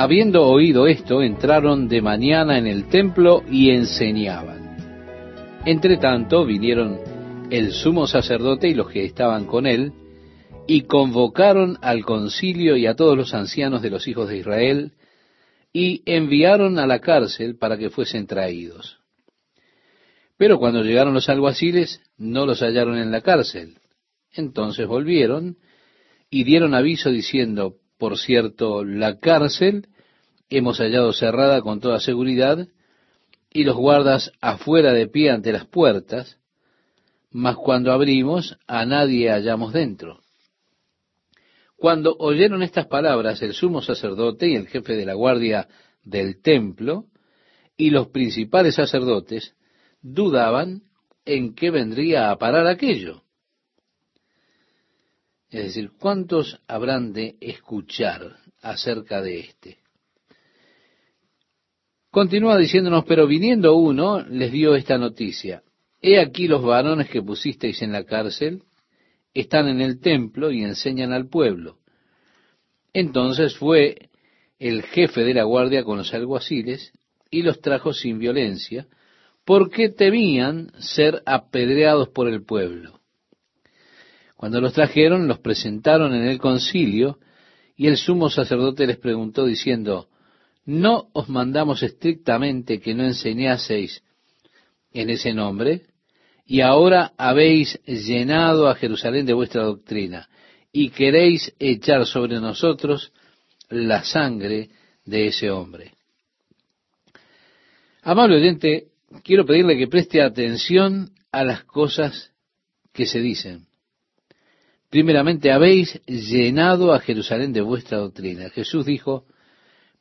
Habiendo oído esto, entraron de mañana en el templo y enseñaban. Entre tanto vinieron el sumo sacerdote y los que estaban con él, y convocaron al concilio y a todos los ancianos de los hijos de Israel, y enviaron a la cárcel para que fuesen traídos. Pero cuando llegaron los alguaciles, no los hallaron en la cárcel. Entonces volvieron y dieron aviso diciendo, por cierto, la cárcel hemos hallado cerrada con toda seguridad, y los guardas afuera de pie ante las puertas, mas cuando abrimos a nadie hallamos dentro. Cuando oyeron estas palabras el sumo sacerdote y el jefe de la guardia del templo y los principales sacerdotes dudaban en qué vendría a parar aquello. Es decir, ¿cuántos habrán de escuchar acerca de este? Continúa diciéndonos, pero viniendo uno, les dio esta noticia. He aquí los varones que pusisteis en la cárcel, están en el templo y enseñan al pueblo. Entonces fue el jefe de la guardia con los alguaciles y los trajo sin violencia, porque temían ser apedreados por el pueblo. Cuando los trajeron, los presentaron en el concilio, y el sumo sacerdote les preguntó diciendo, ¿no os mandamos estrictamente que no enseñaseis en ese nombre? Y ahora habéis llenado a Jerusalén de vuestra doctrina, y queréis echar sobre nosotros la sangre de ese hombre. Amable oyente, quiero pedirle que preste atención a las cosas que se dicen. Primeramente, habéis llenado a Jerusalén de vuestra doctrina. Jesús dijo,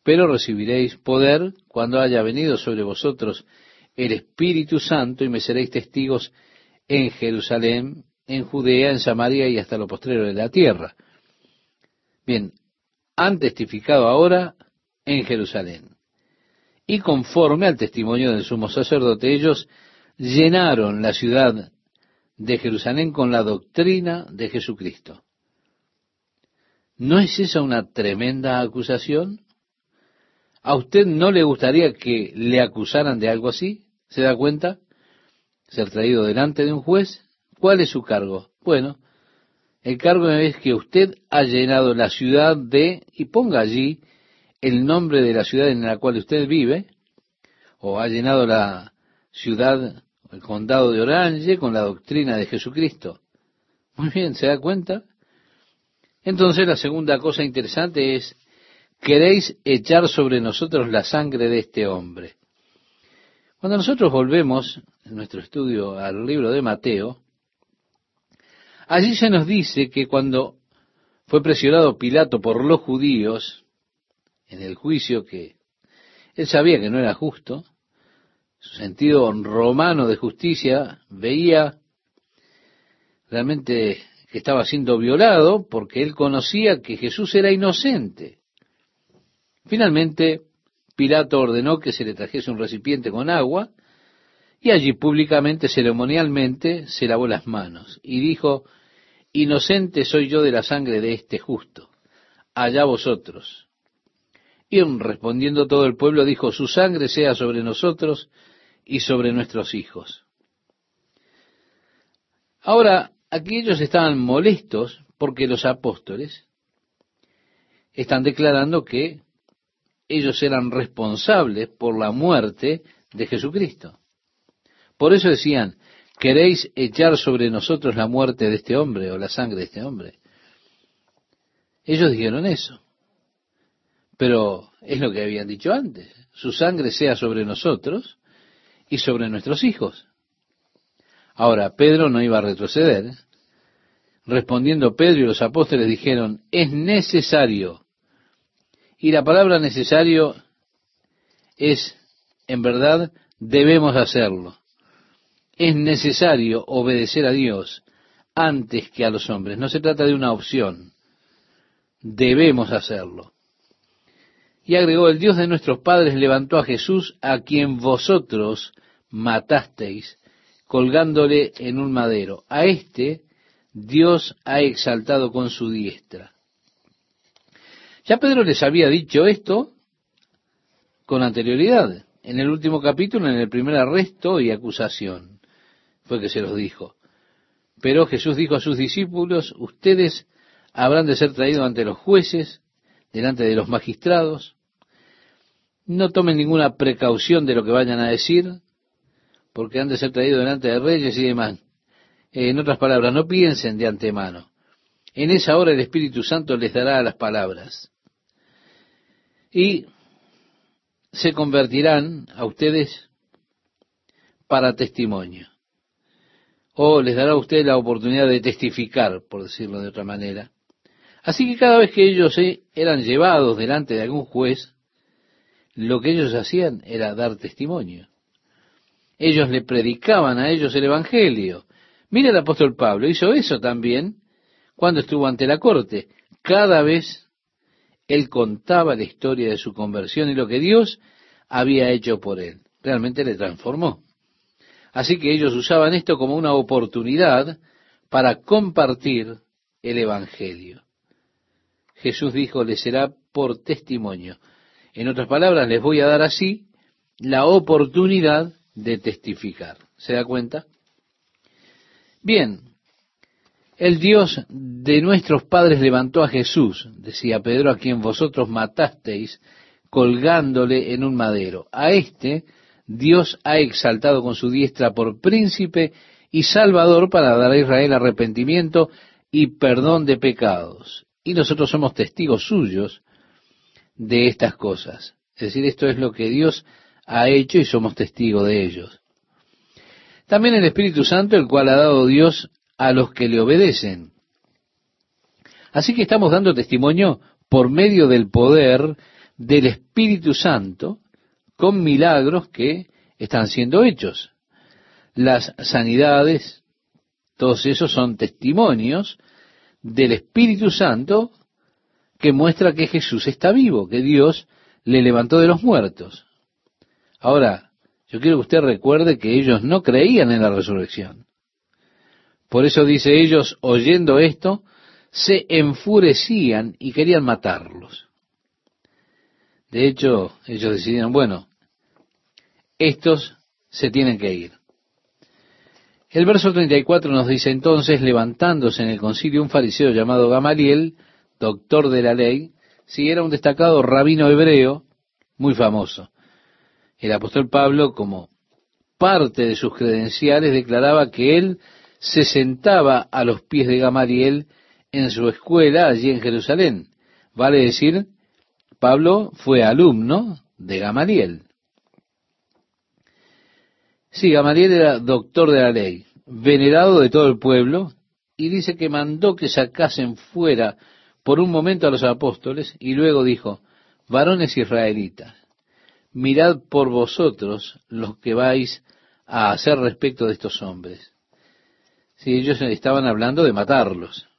pero recibiréis poder cuando haya venido sobre vosotros el Espíritu Santo y me seréis testigos en Jerusalén, en Judea, en Samaria y hasta lo postrero de la tierra. Bien, han testificado ahora en Jerusalén. Y conforme al testimonio del sumo sacerdote, ellos llenaron la ciudad de Jerusalén con la doctrina de Jesucristo. ¿No es esa una tremenda acusación? ¿A usted no le gustaría que le acusaran de algo así? ¿Se da cuenta? Ser traído delante de un juez. ¿Cuál es su cargo? Bueno, el cargo es que usted ha llenado la ciudad de, y ponga allí el nombre de la ciudad en la cual usted vive, o ha llenado la ciudad el condado de Orange con la doctrina de Jesucristo. Muy bien, ¿se da cuenta? Entonces la segunda cosa interesante es, queréis echar sobre nosotros la sangre de este hombre. Cuando nosotros volvemos en nuestro estudio al libro de Mateo, allí se nos dice que cuando fue presionado Pilato por los judíos en el juicio que él sabía que no era justo, sentido romano de justicia, veía realmente que estaba siendo violado porque él conocía que Jesús era inocente. Finalmente, Pilato ordenó que se le trajese un recipiente con agua y allí públicamente, ceremonialmente, se lavó las manos y dijo, Inocente soy yo de la sangre de este justo, allá vosotros. Y respondiendo todo el pueblo dijo, Su sangre sea sobre nosotros y sobre nuestros hijos. Ahora, aquí ellos estaban molestos porque los apóstoles están declarando que ellos eran responsables por la muerte de Jesucristo. Por eso decían, ¿queréis echar sobre nosotros la muerte de este hombre o la sangre de este hombre? Ellos dijeron eso. Pero es lo que habían dicho antes. Su sangre sea sobre nosotros y sobre nuestros hijos. Ahora, Pedro no iba a retroceder. Respondiendo Pedro y los apóstoles dijeron, es necesario. Y la palabra necesario es, en verdad, debemos hacerlo. Es necesario obedecer a Dios antes que a los hombres. No se trata de una opción. Debemos hacerlo. Y agregó, el Dios de nuestros padres levantó a Jesús, a quien vosotros matasteis, colgándole en un madero. A este Dios ha exaltado con su diestra. Ya Pedro les había dicho esto con anterioridad. En el último capítulo, en el primer arresto y acusación, fue que se los dijo. Pero Jesús dijo a sus discípulos, ustedes habrán de ser traídos ante los jueces, delante de los magistrados. No tomen ninguna precaución de lo que vayan a decir, porque han de ser traídos delante de reyes y demás. En otras palabras, no piensen de antemano. En esa hora el Espíritu Santo les dará las palabras. Y se convertirán a ustedes para testimonio. O les dará a ustedes la oportunidad de testificar, por decirlo de otra manera. Así que cada vez que ellos eran llevados delante de algún juez, lo que ellos hacían era dar testimonio. Ellos le predicaban a ellos el Evangelio. Mira el apóstol Pablo, hizo eso también cuando estuvo ante la corte. Cada vez él contaba la historia de su conversión y lo que Dios había hecho por él. Realmente le transformó. Así que ellos usaban esto como una oportunidad para compartir el Evangelio. Jesús dijo, le será por testimonio. En otras palabras, les voy a dar así la oportunidad de testificar. ¿Se da cuenta? Bien, el Dios de nuestros padres levantó a Jesús, decía Pedro, a quien vosotros matasteis colgándole en un madero. A este Dios ha exaltado con su diestra por príncipe y salvador para dar a Israel arrepentimiento y perdón de pecados. Y nosotros somos testigos suyos de estas cosas. Es decir, esto es lo que Dios ha hecho y somos testigos de ellos. También el Espíritu Santo, el cual ha dado Dios a los que le obedecen. Así que estamos dando testimonio por medio del poder del Espíritu Santo con milagros que están siendo hechos. Las sanidades, todos esos son testimonios del Espíritu Santo que muestra que Jesús está vivo, que Dios le levantó de los muertos. Ahora, yo quiero que usted recuerde que ellos no creían en la resurrección. Por eso dice ellos, oyendo esto, se enfurecían y querían matarlos. De hecho, ellos decidieron, bueno, estos se tienen que ir. El verso 34 nos dice entonces, levantándose en el concilio un fariseo llamado Gamaliel, doctor de la ley, si era un destacado rabino hebreo, muy famoso. El apóstol Pablo, como parte de sus credenciales, declaraba que él se sentaba a los pies de Gamaliel en su escuela allí en Jerusalén. Vale decir, Pablo fue alumno de Gamaliel. Sí, Gamaliel era doctor de la ley, venerado de todo el pueblo, y dice que mandó que sacasen fuera por un momento a los apóstoles y luego dijo, varones israelitas, mirad por vosotros los que vais a hacer respecto de estos hombres. Si ellos estaban hablando de matarlos.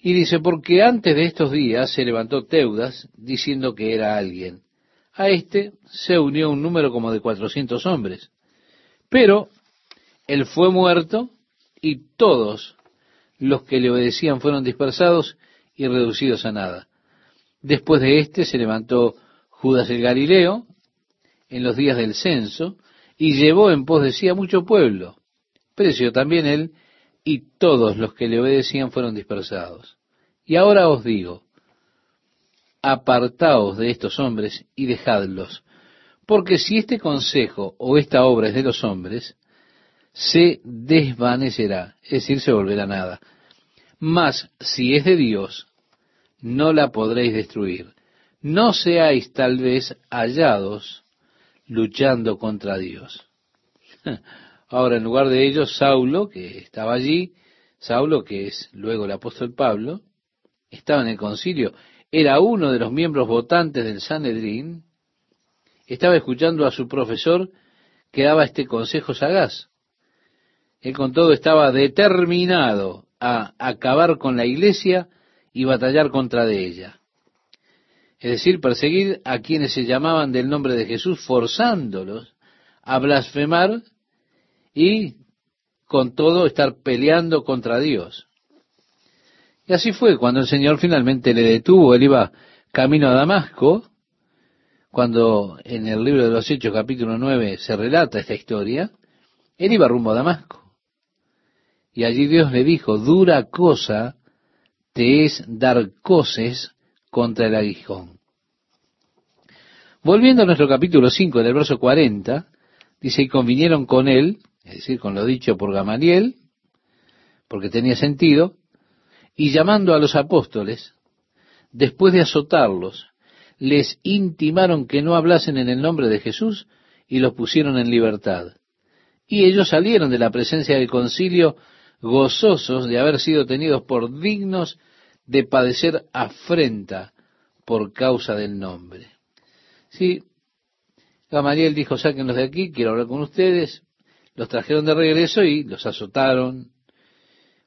Y dice, porque antes de estos días se levantó Teudas diciendo que era alguien. A este se unió un número como de cuatrocientos hombres. Pero él fue muerto y todos los que le obedecían fueron dispersados y reducidos a nada. Después de éste se levantó Judas el Galileo en los días del censo y llevó en pos de sí a mucho pueblo. Precio también él y todos los que le obedecían fueron dispersados. Y ahora os digo, apartaos de estos hombres y dejadlos, porque si este consejo o esta obra es de los hombres, se desvanecerá, es decir, se volverá nada. Mas si es de Dios, no la podréis destruir. No seáis tal vez hallados luchando contra Dios. Ahora, en lugar de ellos, Saulo, que estaba allí, Saulo, que es luego el apóstol Pablo, estaba en el concilio, era uno de los miembros votantes del Sanedrín, estaba escuchando a su profesor que daba este consejo sagaz. Él con todo estaba determinado a acabar con la iglesia y batallar contra de ella. Es decir, perseguir a quienes se llamaban del nombre de Jesús, forzándolos a blasfemar y con todo estar peleando contra Dios. Y así fue cuando el Señor finalmente le detuvo. Él iba camino a Damasco, cuando en el libro de los Hechos capítulo 9 se relata esta historia, él iba rumbo a Damasco. Y allí Dios le dijo, dura cosa te es dar coces contra el aguijón. Volviendo a nuestro capítulo 5, en el verso 40, dice, y convinieron con él, es decir, con lo dicho por Gamaliel, porque tenía sentido, y llamando a los apóstoles, después de azotarlos, les intimaron que no hablasen en el nombre de Jesús y los pusieron en libertad. Y ellos salieron de la presencia del concilio gozosos de haber sido tenidos por dignos de padecer afrenta por causa del nombre. Sí, Gamaliel dijo, sáquenlos de aquí, quiero hablar con ustedes. Los trajeron de regreso y los azotaron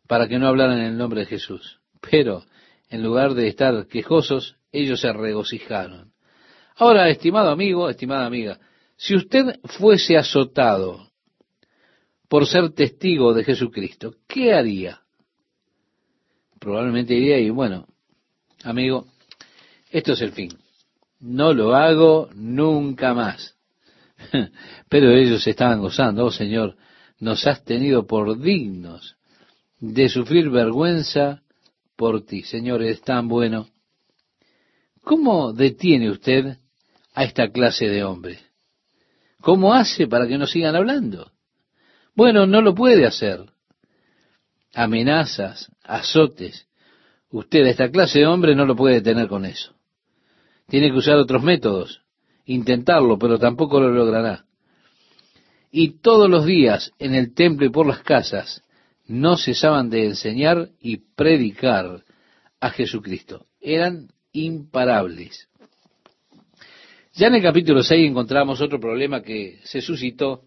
para que no hablaran en el nombre de Jesús. Pero, en lugar de estar quejosos, ellos se regocijaron. Ahora, estimado amigo, estimada amiga, si usted fuese azotado por ser testigo de Jesucristo, ¿qué haría? Probablemente diría, y bueno, amigo, esto es el fin. No lo hago nunca más. Pero ellos estaban gozando, oh Señor, nos has tenido por dignos de sufrir vergüenza por ti. Señor, es tan bueno. ¿Cómo detiene usted a esta clase de hombres? ¿Cómo hace para que no sigan hablando? Bueno, no lo puede hacer. Amenazas, azotes. Usted, esta clase de hombre, no lo puede tener con eso. Tiene que usar otros métodos, intentarlo, pero tampoco lo logrará. Y todos los días en el templo y por las casas no cesaban de enseñar y predicar a Jesucristo. Eran imparables. Ya en el capítulo 6 encontramos otro problema que se suscitó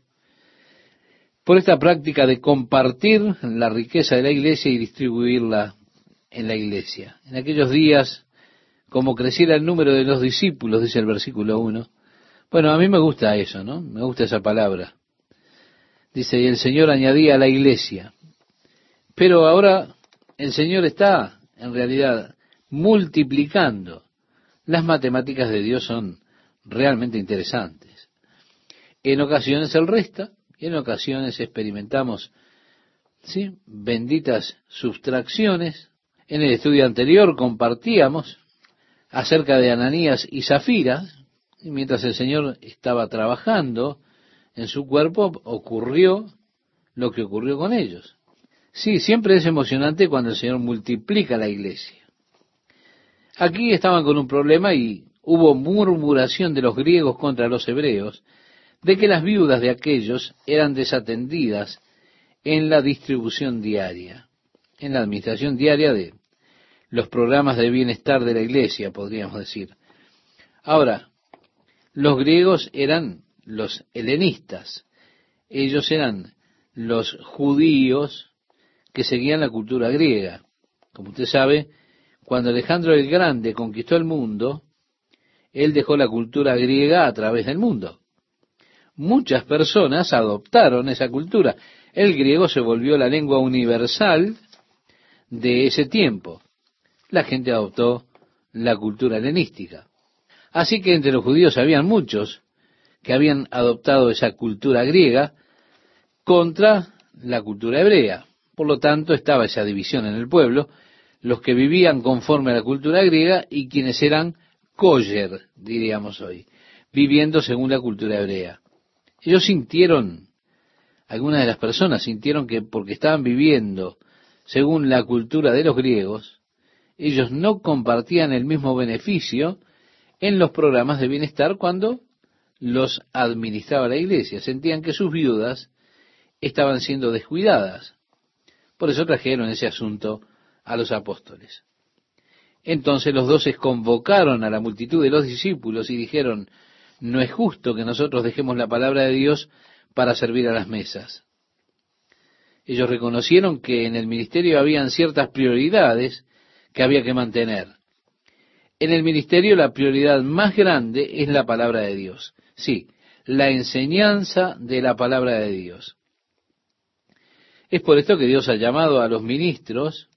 por esta práctica de compartir la riqueza de la iglesia y distribuirla en la iglesia. En aquellos días, como creciera el número de los discípulos, dice el versículo 1. Bueno, a mí me gusta eso, ¿no? Me gusta esa palabra. Dice, y el Señor añadía a la iglesia. Pero ahora el Señor está, en realidad, multiplicando. Las matemáticas de Dios son realmente interesantes. En ocasiones Él resta, en ocasiones experimentamos ¿sí? benditas sustracciones. En el estudio anterior compartíamos acerca de Ananías y Zafira, y mientras el Señor estaba trabajando en su cuerpo, ocurrió lo que ocurrió con ellos. Sí, siempre es emocionante cuando el Señor multiplica la iglesia. Aquí estaban con un problema y hubo murmuración de los griegos contra los hebreos, de que las viudas de aquellos eran desatendidas en la distribución diaria, en la administración diaria de los programas de bienestar de la iglesia, podríamos decir. Ahora, los griegos eran los helenistas, ellos eran los judíos que seguían la cultura griega. Como usted sabe, cuando Alejandro el Grande conquistó el mundo, él dejó la cultura griega a través del mundo muchas personas adoptaron esa cultura. El griego se volvió la lengua universal de ese tiempo. La gente adoptó la cultura helenística. Así que entre los judíos habían muchos que habían adoptado esa cultura griega contra la cultura hebrea. Por lo tanto, estaba esa división en el pueblo, los que vivían conforme a la cultura griega y quienes eran kosher, diríamos hoy, viviendo según la cultura hebrea. Ellos sintieron, algunas de las personas sintieron que porque estaban viviendo según la cultura de los griegos, ellos no compartían el mismo beneficio en los programas de bienestar cuando los administraba la iglesia. Sentían que sus viudas estaban siendo descuidadas. Por eso trajeron ese asunto a los apóstoles. Entonces los doces convocaron a la multitud de los discípulos y dijeron, no es justo que nosotros dejemos la palabra de Dios para servir a las mesas. Ellos reconocieron que en el ministerio habían ciertas prioridades que había que mantener. En el ministerio la prioridad más grande es la palabra de Dios. Sí, la enseñanza de la palabra de Dios. Es por esto que Dios ha llamado a los ministros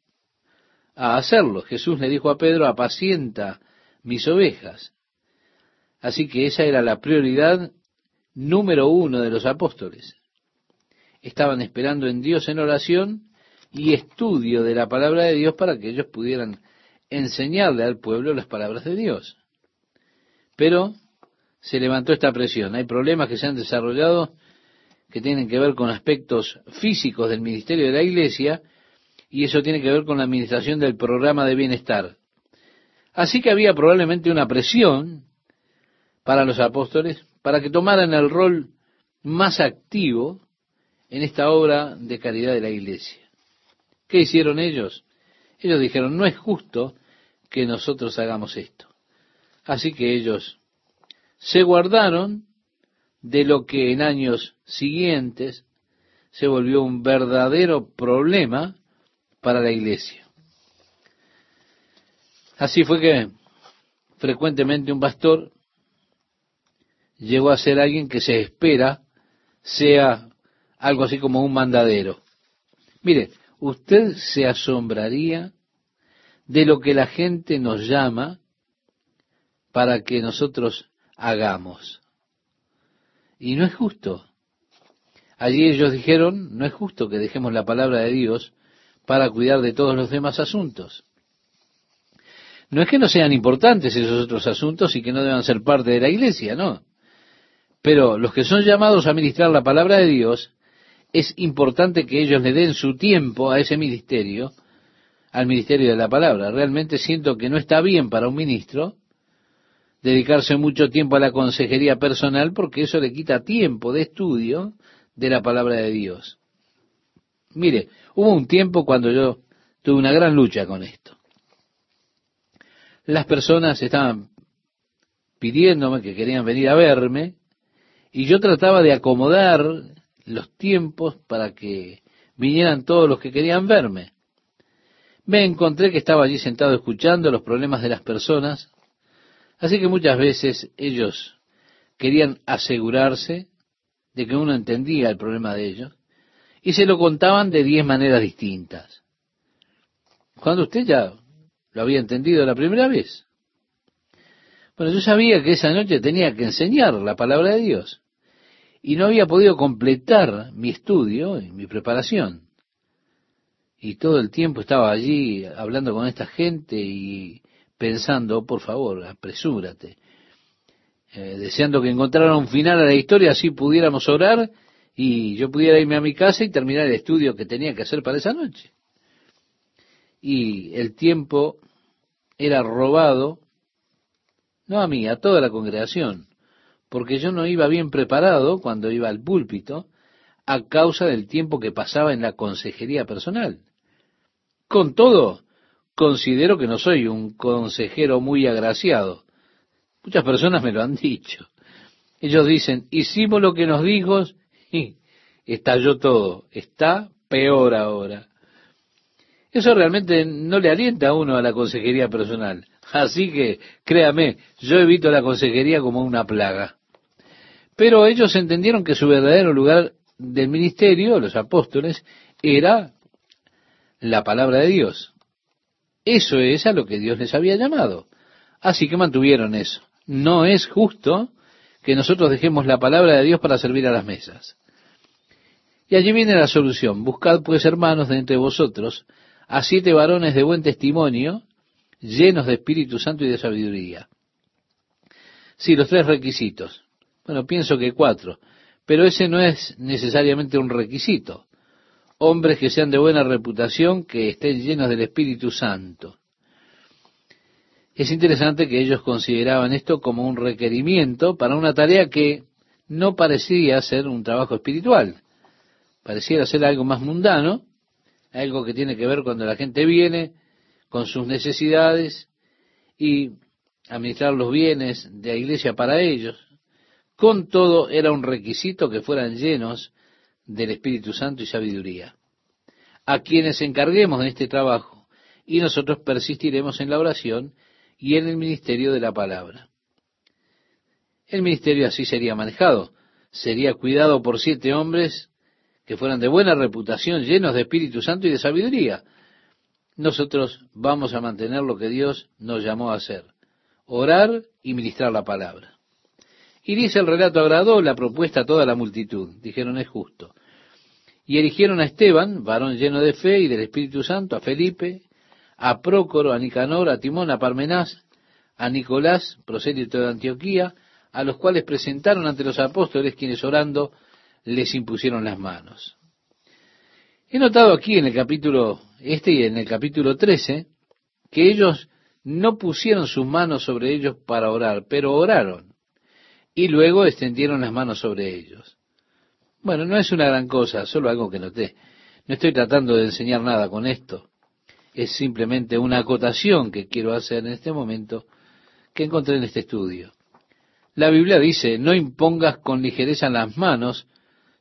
a hacerlo. Jesús le dijo a Pedro, apacienta mis ovejas. Así que esa era la prioridad número uno de los apóstoles. Estaban esperando en Dios en oración y estudio de la palabra de Dios para que ellos pudieran enseñarle al pueblo las palabras de Dios. Pero se levantó esta presión. Hay problemas que se han desarrollado que tienen que ver con aspectos físicos del ministerio de la iglesia y eso tiene que ver con la administración del programa de bienestar. Así que había probablemente una presión para los apóstoles para que tomaran el rol más activo en esta obra de caridad de la iglesia. ¿Qué hicieron ellos? Ellos dijeron, no es justo que nosotros hagamos esto. Así que ellos se guardaron de lo que en años siguientes se volvió un verdadero problema para la iglesia. Así fue que frecuentemente un pastor llegó a ser alguien que se espera sea algo así como un mandadero. Mire, usted se asombraría de lo que la gente nos llama para que nosotros hagamos. Y no es justo. Allí ellos dijeron, no es justo que dejemos la palabra de Dios para cuidar de todos los demás asuntos. No es que no sean importantes esos otros asuntos y que no deban ser parte de la iglesia, no. Pero los que son llamados a ministrar la palabra de Dios, es importante que ellos le den su tiempo a ese ministerio, al ministerio de la palabra. Realmente siento que no está bien para un ministro dedicarse mucho tiempo a la consejería personal porque eso le quita tiempo de estudio de la palabra de Dios. Mire, hubo un tiempo cuando yo tuve una gran lucha con esto. Las personas estaban pidiéndome que querían venir a verme y yo trataba de acomodar los tiempos para que vinieran todos los que querían verme. Me encontré que estaba allí sentado escuchando los problemas de las personas, así que muchas veces ellos querían asegurarse de que uno entendía el problema de ellos y se lo contaban de diez maneras distintas. Cuando usted ya lo había entendido la primera vez. Bueno, yo sabía que esa noche tenía que enseñar la palabra de Dios y no había podido completar mi estudio y mi preparación. Y todo el tiempo estaba allí hablando con esta gente y pensando, por favor, apresúrate, eh, deseando que encontrara un final a la historia, así pudiéramos orar y yo pudiera irme a mi casa y terminar el estudio que tenía que hacer para esa noche. Y el tiempo era robado, no a mí, a toda la congregación, porque yo no iba bien preparado cuando iba al púlpito a causa del tiempo que pasaba en la consejería personal. Con todo, considero que no soy un consejero muy agraciado. Muchas personas me lo han dicho. Ellos dicen, hicimos lo que nos dijo y estalló todo. Está peor ahora. Eso realmente no le alienta a uno a la consejería personal. Así que, créame, yo evito la consejería como una plaga. Pero ellos entendieron que su verdadero lugar del ministerio, los apóstoles, era la palabra de Dios. Eso es a lo que Dios les había llamado. Así que mantuvieron eso. No es justo que nosotros dejemos la palabra de Dios para servir a las mesas. Y allí viene la solución. Buscad pues, hermanos, de entre vosotros, a siete varones de buen testimonio, llenos de Espíritu Santo y de sabiduría. Sí, los tres requisitos. Bueno, pienso que cuatro, pero ese no es necesariamente un requisito. Hombres que sean de buena reputación, que estén llenos del Espíritu Santo. Es interesante que ellos consideraban esto como un requerimiento para una tarea que no parecía ser un trabajo espiritual. Pareciera ser algo más mundano, algo que tiene que ver cuando la gente viene con sus necesidades y administrar los bienes de la iglesia para ellos. Con todo era un requisito que fueran llenos del Espíritu Santo y sabiduría. A quienes encarguemos de este trabajo y nosotros persistiremos en la oración y en el ministerio de la palabra. El ministerio así sería manejado, sería cuidado por siete hombres que fueran de buena reputación, llenos de Espíritu Santo y de sabiduría. Nosotros vamos a mantener lo que Dios nos llamó a hacer, orar y ministrar la palabra. Y dice el relato, agradó la propuesta a toda la multitud. Dijeron, es justo. Y eligieron a Esteban, varón lleno de fe y del Espíritu Santo, a Felipe, a Prócoro, a Nicanor, a Timón, a Parmenás, a Nicolás, prosélito de Antioquía, a los cuales presentaron ante los apóstoles, quienes orando les impusieron las manos. He notado aquí en el capítulo este y en el capítulo 13 que ellos no pusieron sus manos sobre ellos para orar, pero oraron y luego extendieron las manos sobre ellos. Bueno, no es una gran cosa, solo algo que noté. No estoy tratando de enseñar nada con esto. Es simplemente una acotación que quiero hacer en este momento que encontré en este estudio. La Biblia dice, no impongas con ligereza las manos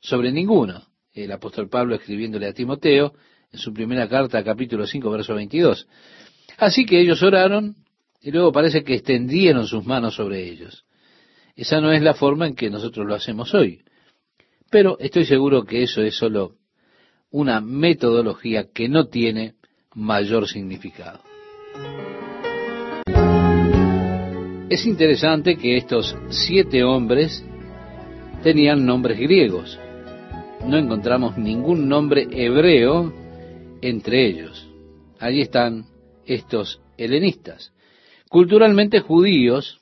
sobre ninguno. El apóstol Pablo escribiéndole a Timoteo en su primera carta, capítulo 5, verso 22. Así que ellos oraron y luego parece que extendieron sus manos sobre ellos. Esa no es la forma en que nosotros lo hacemos hoy. Pero estoy seguro que eso es solo una metodología que no tiene mayor significado. Es interesante que estos siete hombres tenían nombres griegos. No encontramos ningún nombre hebreo entre ellos. Allí están estos helenistas, culturalmente judíos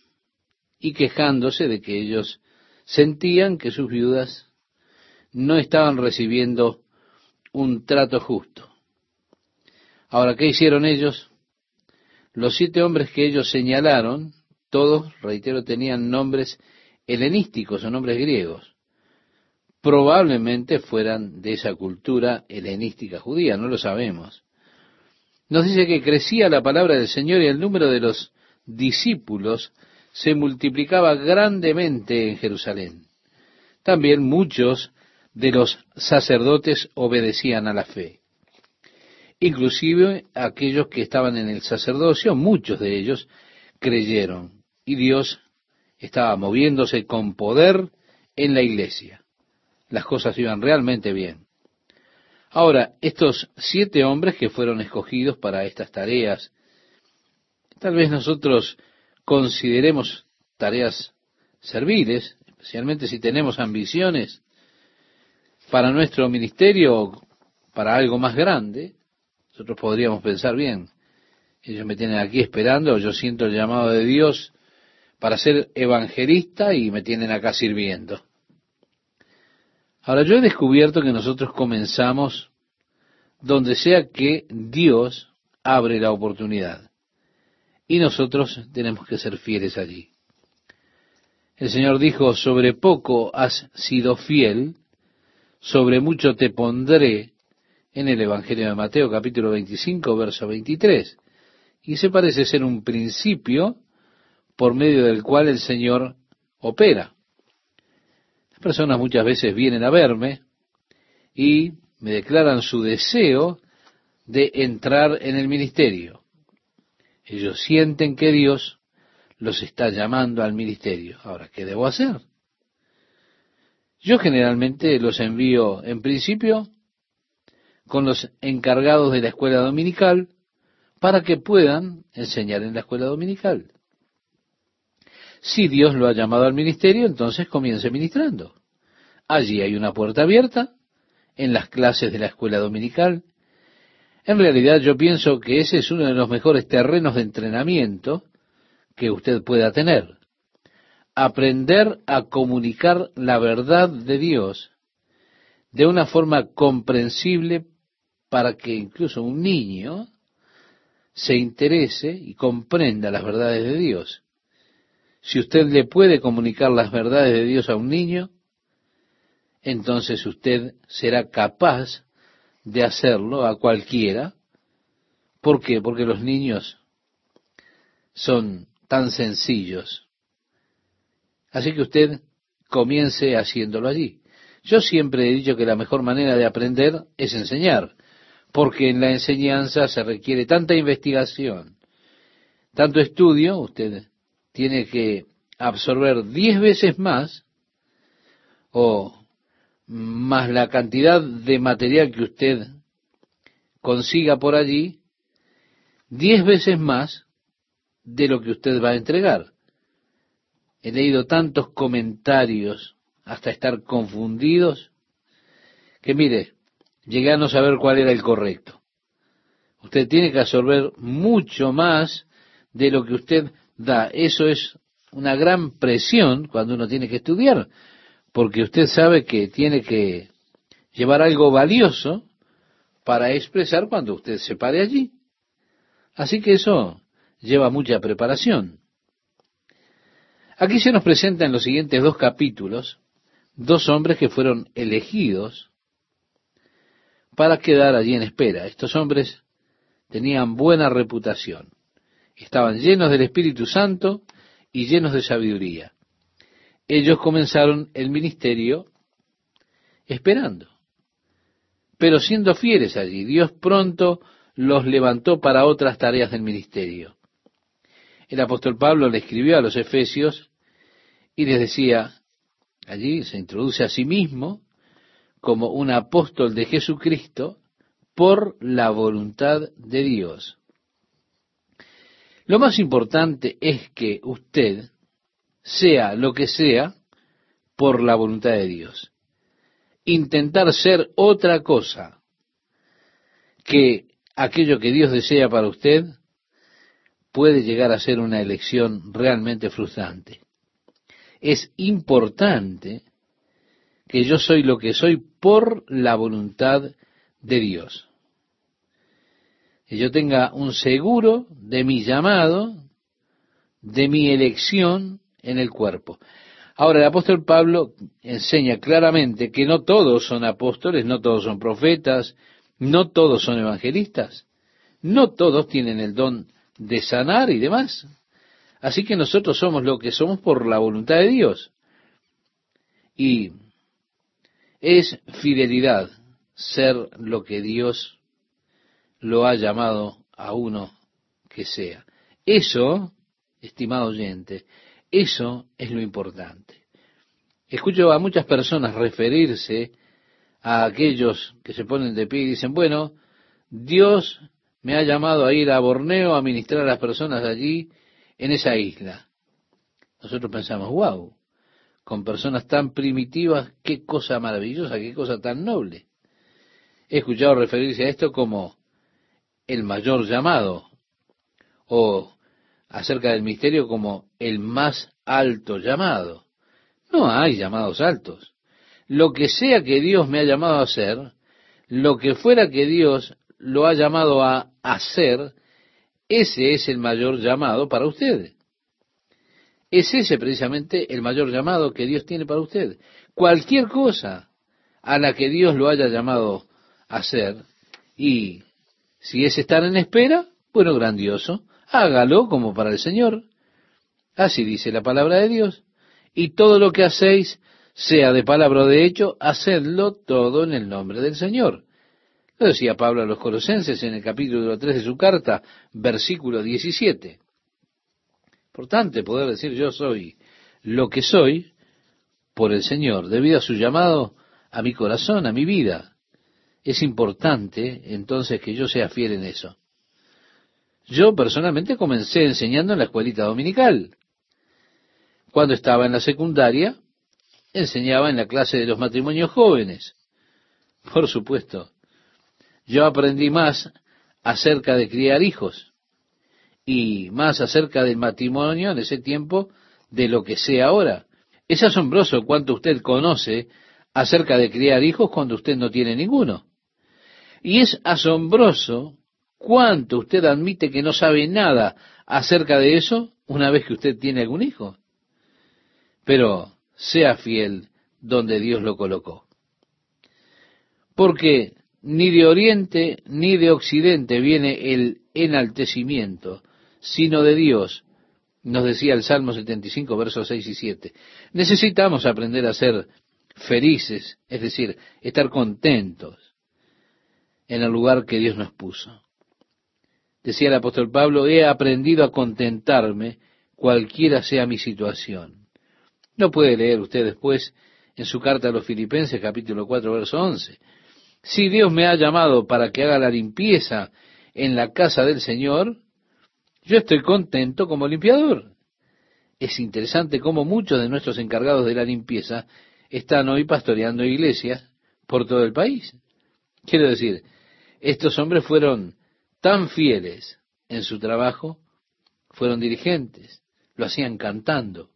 y quejándose de que ellos sentían que sus viudas no estaban recibiendo un trato justo. Ahora, ¿qué hicieron ellos? Los siete hombres que ellos señalaron, todos, reitero, tenían nombres helenísticos o nombres griegos. Probablemente fueran de esa cultura helenística judía, no lo sabemos. Nos dice que crecía la palabra del Señor y el número de los discípulos se multiplicaba grandemente en Jerusalén. También muchos de los sacerdotes obedecían a la fe. Inclusive aquellos que estaban en el sacerdocio, muchos de ellos creyeron. Y Dios estaba moviéndose con poder en la iglesia. Las cosas iban realmente bien. Ahora, estos siete hombres que fueron escogidos para estas tareas, tal vez nosotros consideremos tareas serviles, especialmente si tenemos ambiciones para nuestro ministerio o para algo más grande, nosotros podríamos pensar bien, ellos me tienen aquí esperando, yo siento el llamado de Dios para ser evangelista y me tienen acá sirviendo. Ahora yo he descubierto que nosotros comenzamos donde sea que Dios abre la oportunidad. Y nosotros tenemos que ser fieles allí. El Señor dijo, sobre poco has sido fiel, sobre mucho te pondré, en el Evangelio de Mateo capítulo 25, verso 23. Y se parece ser un principio por medio del cual el Señor opera. Las personas muchas veces vienen a verme y me declaran su deseo de entrar en el ministerio. Ellos sienten que Dios los está llamando al ministerio. Ahora, ¿qué debo hacer? Yo generalmente los envío en principio con los encargados de la escuela dominical para que puedan enseñar en la escuela dominical. Si Dios lo ha llamado al ministerio, entonces comience ministrando. Allí hay una puerta abierta en las clases de la escuela dominical. En realidad yo pienso que ese es uno de los mejores terrenos de entrenamiento que usted pueda tener. Aprender a comunicar la verdad de Dios de una forma comprensible para que incluso un niño se interese y comprenda las verdades de Dios. Si usted le puede comunicar las verdades de Dios a un niño, entonces usted será capaz de hacerlo a cualquiera. ¿Por qué? Porque los niños son tan sencillos. Así que usted comience haciéndolo allí. Yo siempre he dicho que la mejor manera de aprender es enseñar porque en la enseñanza se requiere tanta investigación, tanto estudio, usted tiene que absorber diez veces más o más la cantidad de material que usted consiga por allí, diez veces más de lo que usted va a entregar. he leído tantos comentarios hasta estar confundidos, que mire, llegué a no saber cuál era el correcto. Usted tiene que absorber mucho más de lo que usted da. Eso es una gran presión cuando uno tiene que estudiar, porque usted sabe que tiene que llevar algo valioso para expresar cuando usted se pare allí. Así que eso lleva mucha preparación. Aquí se nos presenta en los siguientes dos capítulos dos hombres que fueron elegidos para quedar allí en espera. Estos hombres tenían buena reputación, estaban llenos del Espíritu Santo y llenos de sabiduría. Ellos comenzaron el ministerio esperando, pero siendo fieles allí. Dios pronto los levantó para otras tareas del ministerio. El apóstol Pablo le escribió a los Efesios y les decía, allí se introduce a sí mismo como un apóstol de Jesucristo por la voluntad de Dios. Lo más importante es que usted sea lo que sea por la voluntad de Dios. Intentar ser otra cosa que aquello que Dios desea para usted puede llegar a ser una elección realmente frustrante. Es importante que yo soy lo que soy por la voluntad de Dios que yo tenga un seguro de mi llamado, de mi elección en el cuerpo. Ahora, el apóstol Pablo enseña claramente que no todos son apóstoles, no todos son profetas, no todos son evangelistas, no todos tienen el don de sanar y demás. Así que nosotros somos lo que somos por la voluntad de Dios. Y es fidelidad ser lo que Dios lo ha llamado a uno que sea. Eso, estimado oyente, eso es lo importante. Escucho a muchas personas referirse a aquellos que se ponen de pie y dicen, bueno, Dios me ha llamado a ir a Borneo a ministrar a las personas allí en esa isla. Nosotros pensamos, wow, con personas tan primitivas, qué cosa maravillosa, qué cosa tan noble. He escuchado referirse a esto como el mayor llamado, o acerca del misterio como el más alto llamado. No hay llamados altos. Lo que sea que Dios me ha llamado a hacer, lo que fuera que Dios lo ha llamado a hacer, ese es el mayor llamado para usted. Es ese precisamente el mayor llamado que Dios tiene para usted. Cualquier cosa a la que Dios lo haya llamado a hacer y si es estar en espera, bueno, grandioso, hágalo como para el Señor. Así dice la palabra de Dios. Y todo lo que hacéis, sea de palabra o de hecho, hacedlo todo en el nombre del Señor. Lo decía Pablo a los Colosenses en el capítulo 3 de su carta, versículo 17. Importante poder decir yo soy lo que soy por el Señor, debido a su llamado a mi corazón, a mi vida es importante entonces que yo sea fiel en eso. Yo personalmente comencé enseñando en la escuelita dominical. Cuando estaba en la secundaria, enseñaba en la clase de los matrimonios jóvenes. Por supuesto, yo aprendí más acerca de criar hijos y más acerca del matrimonio en ese tiempo de lo que sé ahora. Es asombroso cuánto usted conoce acerca de criar hijos cuando usted no tiene ninguno. Y es asombroso cuánto usted admite que no sabe nada acerca de eso una vez que usted tiene algún hijo. Pero sea fiel donde Dios lo colocó. Porque ni de oriente ni de occidente viene el enaltecimiento, sino de Dios, nos decía el Salmo 75, versos 6 y 7. Necesitamos aprender a ser felices, es decir, estar contentos en el lugar que Dios nos puso. Decía el apóstol Pablo, he aprendido a contentarme cualquiera sea mi situación. No puede leer usted después en su carta a los Filipenses capítulo 4 verso 11. Si Dios me ha llamado para que haga la limpieza en la casa del Señor, yo estoy contento como limpiador. Es interesante cómo muchos de nuestros encargados de la limpieza están hoy pastoreando iglesias por todo el país. Quiero decir, estos hombres fueron tan fieles en su trabajo, fueron dirigentes, lo hacían cantando.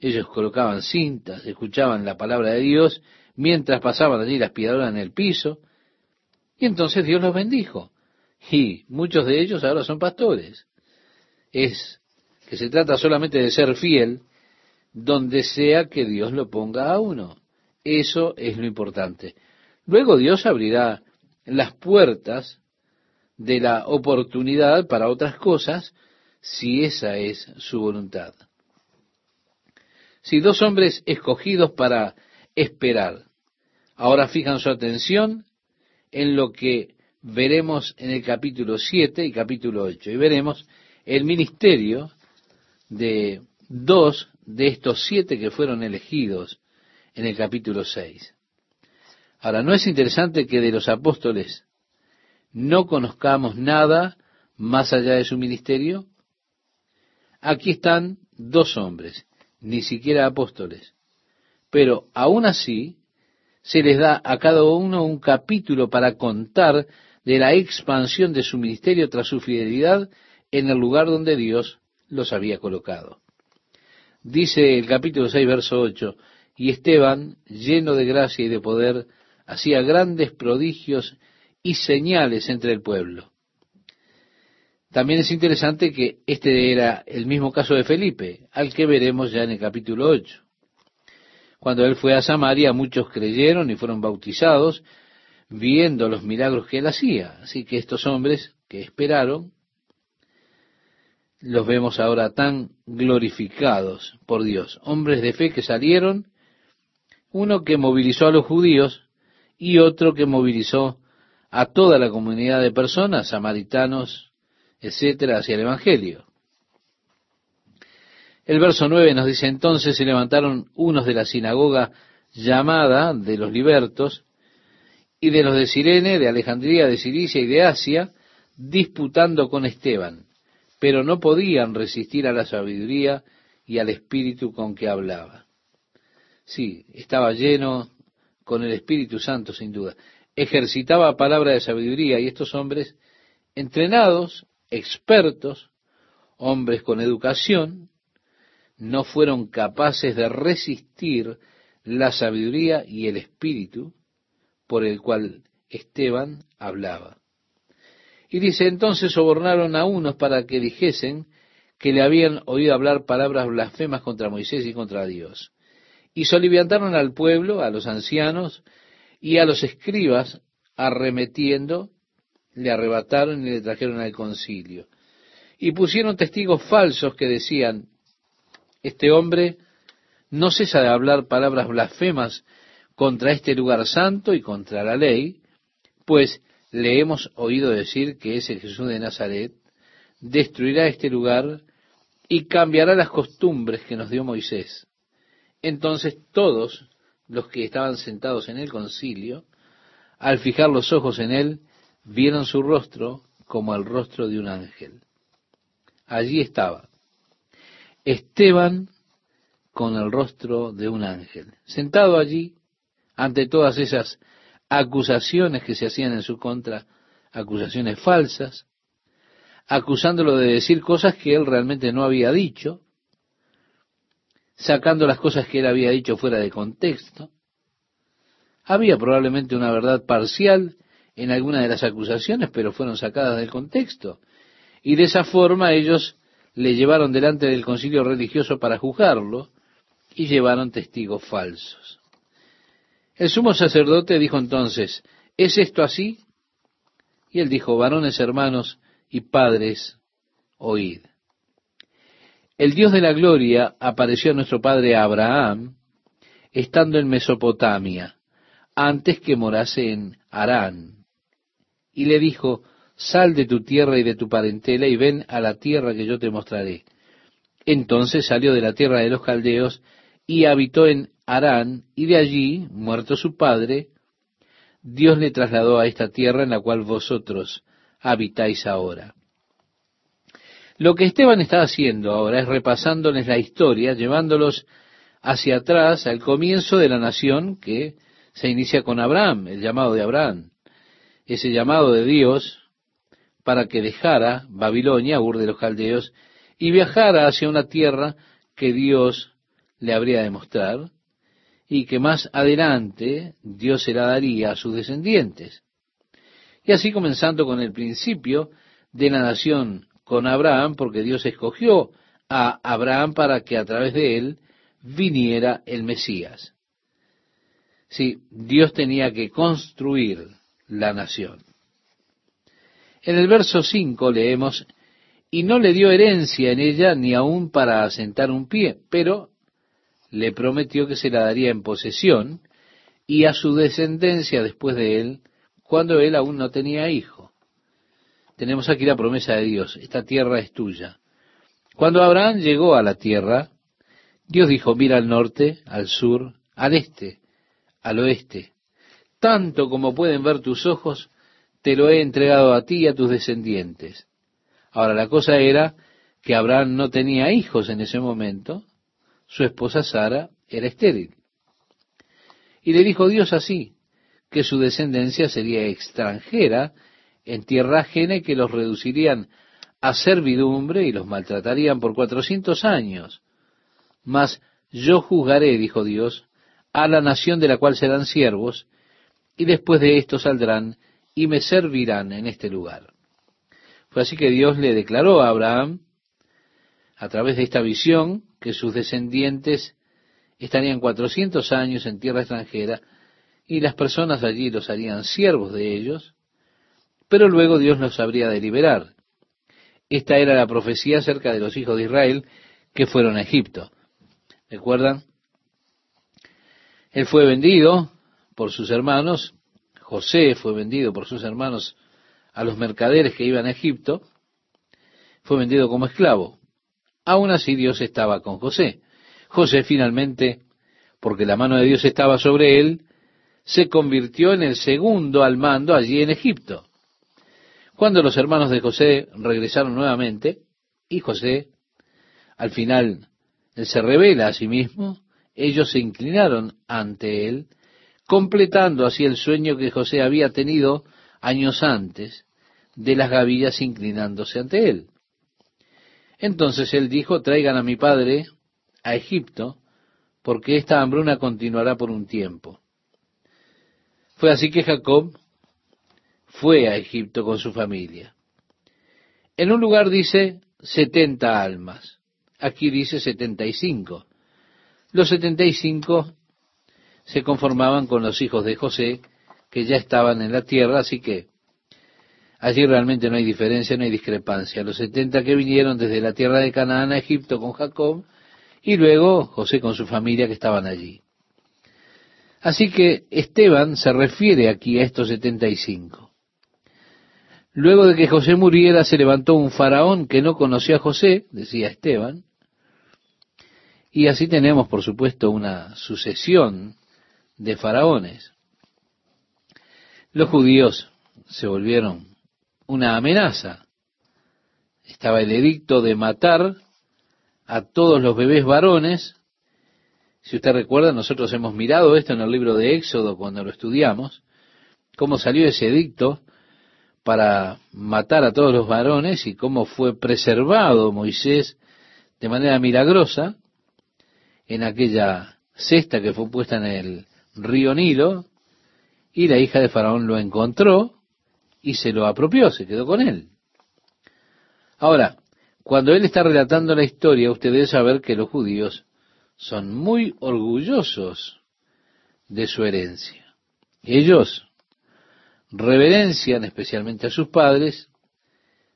Ellos colocaban cintas, escuchaban la palabra de Dios mientras pasaban allí la aspiradora en el piso, y entonces Dios los bendijo. Y muchos de ellos ahora son pastores. Es que se trata solamente de ser fiel donde sea que Dios lo ponga a uno. Eso es lo importante. Luego Dios abrirá las puertas de la oportunidad para otras cosas si esa es su voluntad. Si dos hombres escogidos para esperar ahora fijan su atención en lo que veremos en el capítulo 7 y capítulo 8 y veremos el ministerio de dos de estos siete que fueron elegidos en el capítulo 6. Ahora, ¿no es interesante que de los apóstoles no conozcamos nada más allá de su ministerio? Aquí están dos hombres, ni siquiera apóstoles, pero aún así se les da a cada uno un capítulo para contar de la expansión de su ministerio tras su fidelidad en el lugar donde Dios los había colocado. Dice el capítulo 6, verso 8, y Esteban, lleno de gracia y de poder, hacía grandes prodigios y señales entre el pueblo. También es interesante que este era el mismo caso de Felipe, al que veremos ya en el capítulo 8. Cuando él fue a Samaria, muchos creyeron y fueron bautizados, viendo los milagros que él hacía. Así que estos hombres que esperaron los vemos ahora tan glorificados por Dios. Hombres de fe que salieron, uno que movilizó a los judíos y otro que movilizó a toda la comunidad de personas, samaritanos, etcétera, hacia el Evangelio. El verso 9 nos dice entonces se levantaron unos de la sinagoga llamada de los libertos y de los de Sirene, de Alejandría, de Cilicia y de Asia, disputando con Esteban pero no podían resistir a la sabiduría y al espíritu con que hablaba. Sí, estaba lleno con el Espíritu Santo, sin duda. Ejercitaba palabra de sabiduría y estos hombres, entrenados, expertos, hombres con educación, no fueron capaces de resistir la sabiduría y el espíritu por el cual Esteban hablaba. Y dice, entonces sobornaron a unos para que dijesen que le habían oído hablar palabras blasfemas contra Moisés y contra Dios. Y soliviantaron al pueblo, a los ancianos y a los escribas, arremetiendo, le arrebataron y le trajeron al concilio. Y pusieron testigos falsos que decían, este hombre no cesa de hablar palabras blasfemas contra este lugar santo y contra la ley, pues le hemos oído decir que ese Jesús de Nazaret destruirá este lugar y cambiará las costumbres que nos dio Moisés. Entonces todos los que estaban sentados en el concilio, al fijar los ojos en él, vieron su rostro como el rostro de un ángel. Allí estaba Esteban con el rostro de un ángel, sentado allí ante todas esas acusaciones que se hacían en su contra, acusaciones falsas, acusándolo de decir cosas que él realmente no había dicho, sacando las cosas que él había dicho fuera de contexto. Había probablemente una verdad parcial en alguna de las acusaciones, pero fueron sacadas del contexto. Y de esa forma ellos le llevaron delante del concilio religioso para juzgarlo y llevaron testigos falsos. El sumo sacerdote dijo entonces, ¿es esto así? Y él dijo, varones hermanos y padres, oíd. El Dios de la gloria apareció a nuestro padre Abraham estando en Mesopotamia, antes que morase en Harán. Y le dijo, sal de tu tierra y de tu parentela y ven a la tierra que yo te mostraré. Entonces salió de la tierra de los caldeos y habitó en Harán, y de allí, muerto su padre, Dios le trasladó a esta tierra en la cual vosotros habitáis ahora. Lo que Esteban está haciendo ahora es repasándoles la historia, llevándolos hacia atrás al comienzo de la nación que se inicia con Abraham, el llamado de Abraham, ese llamado de Dios para que dejara Babilonia, Ur de los Caldeos, y viajara hacia una tierra que Dios le habría de mostrar y que más adelante Dios se la daría a sus descendientes. Y así comenzando con el principio de la nación con Abraham, porque Dios escogió a Abraham para que a través de él viniera el Mesías. Sí, Dios tenía que construir la nación. En el verso 5 leemos, y no le dio herencia en ella ni aun para asentar un pie, pero le prometió que se la daría en posesión y a su descendencia después de él, cuando él aún no tenía hijo. Tenemos aquí la promesa de Dios, esta tierra es tuya. Cuando Abraham llegó a la tierra, Dios dijo, mira al norte, al sur, al este, al oeste. Tanto como pueden ver tus ojos, te lo he entregado a ti y a tus descendientes. Ahora, la cosa era que Abraham no tenía hijos en ese momento, su esposa Sara era estéril. Y le dijo Dios así, que su descendencia sería extranjera en tierra ajena que los reducirían a servidumbre y los maltratarían por cuatrocientos años. Mas yo juzgaré, dijo Dios, a la nación de la cual serán siervos, y después de esto saldrán y me servirán en este lugar. Fue así que Dios le declaró a Abraham, a través de esta visión, que sus descendientes estarían cuatrocientos años en tierra extranjera, y las personas allí los harían siervos de ellos, pero luego Dios los habría de liberar. Esta era la profecía acerca de los hijos de Israel que fueron a Egipto. ¿Recuerdan? Él fue vendido por sus hermanos, José fue vendido por sus hermanos a los mercaderes que iban a Egipto, fue vendido como esclavo. Aún así Dios estaba con José. José finalmente, porque la mano de Dios estaba sobre él, se convirtió en el segundo al mando allí en Egipto. Cuando los hermanos de José regresaron nuevamente, y José al final se revela a sí mismo, ellos se inclinaron ante él, completando así el sueño que José había tenido años antes de las gavillas inclinándose ante él. Entonces él dijo, traigan a mi padre a Egipto, porque esta hambruna continuará por un tiempo. Fue así que Jacob fue a Egipto con su familia. En un lugar dice setenta almas. Aquí dice 75. Los 75 se conformaban con los hijos de José, que ya estaban en la tierra, así que allí realmente no hay diferencia, no hay discrepancia. Los 70 que vinieron desde la tierra de Canaán a Egipto con Jacob, y luego José con su familia que estaban allí. Así que Esteban se refiere aquí a estos 75. Luego de que José muriera, se levantó un faraón que no conocía a José, decía Esteban, y así tenemos, por supuesto, una sucesión de faraones. Los judíos se volvieron una amenaza. Estaba el edicto de matar a todos los bebés varones. Si usted recuerda, nosotros hemos mirado esto en el libro de Éxodo cuando lo estudiamos, cómo salió ese edicto para matar a todos los varones y cómo fue preservado Moisés de manera milagrosa en aquella cesta que fue puesta en el río Nilo, y la hija de Faraón lo encontró y se lo apropió, se quedó con él. Ahora, cuando él está relatando la historia, usted debe saber que los judíos son muy orgullosos de su herencia. Ellos reverencian especialmente a sus padres,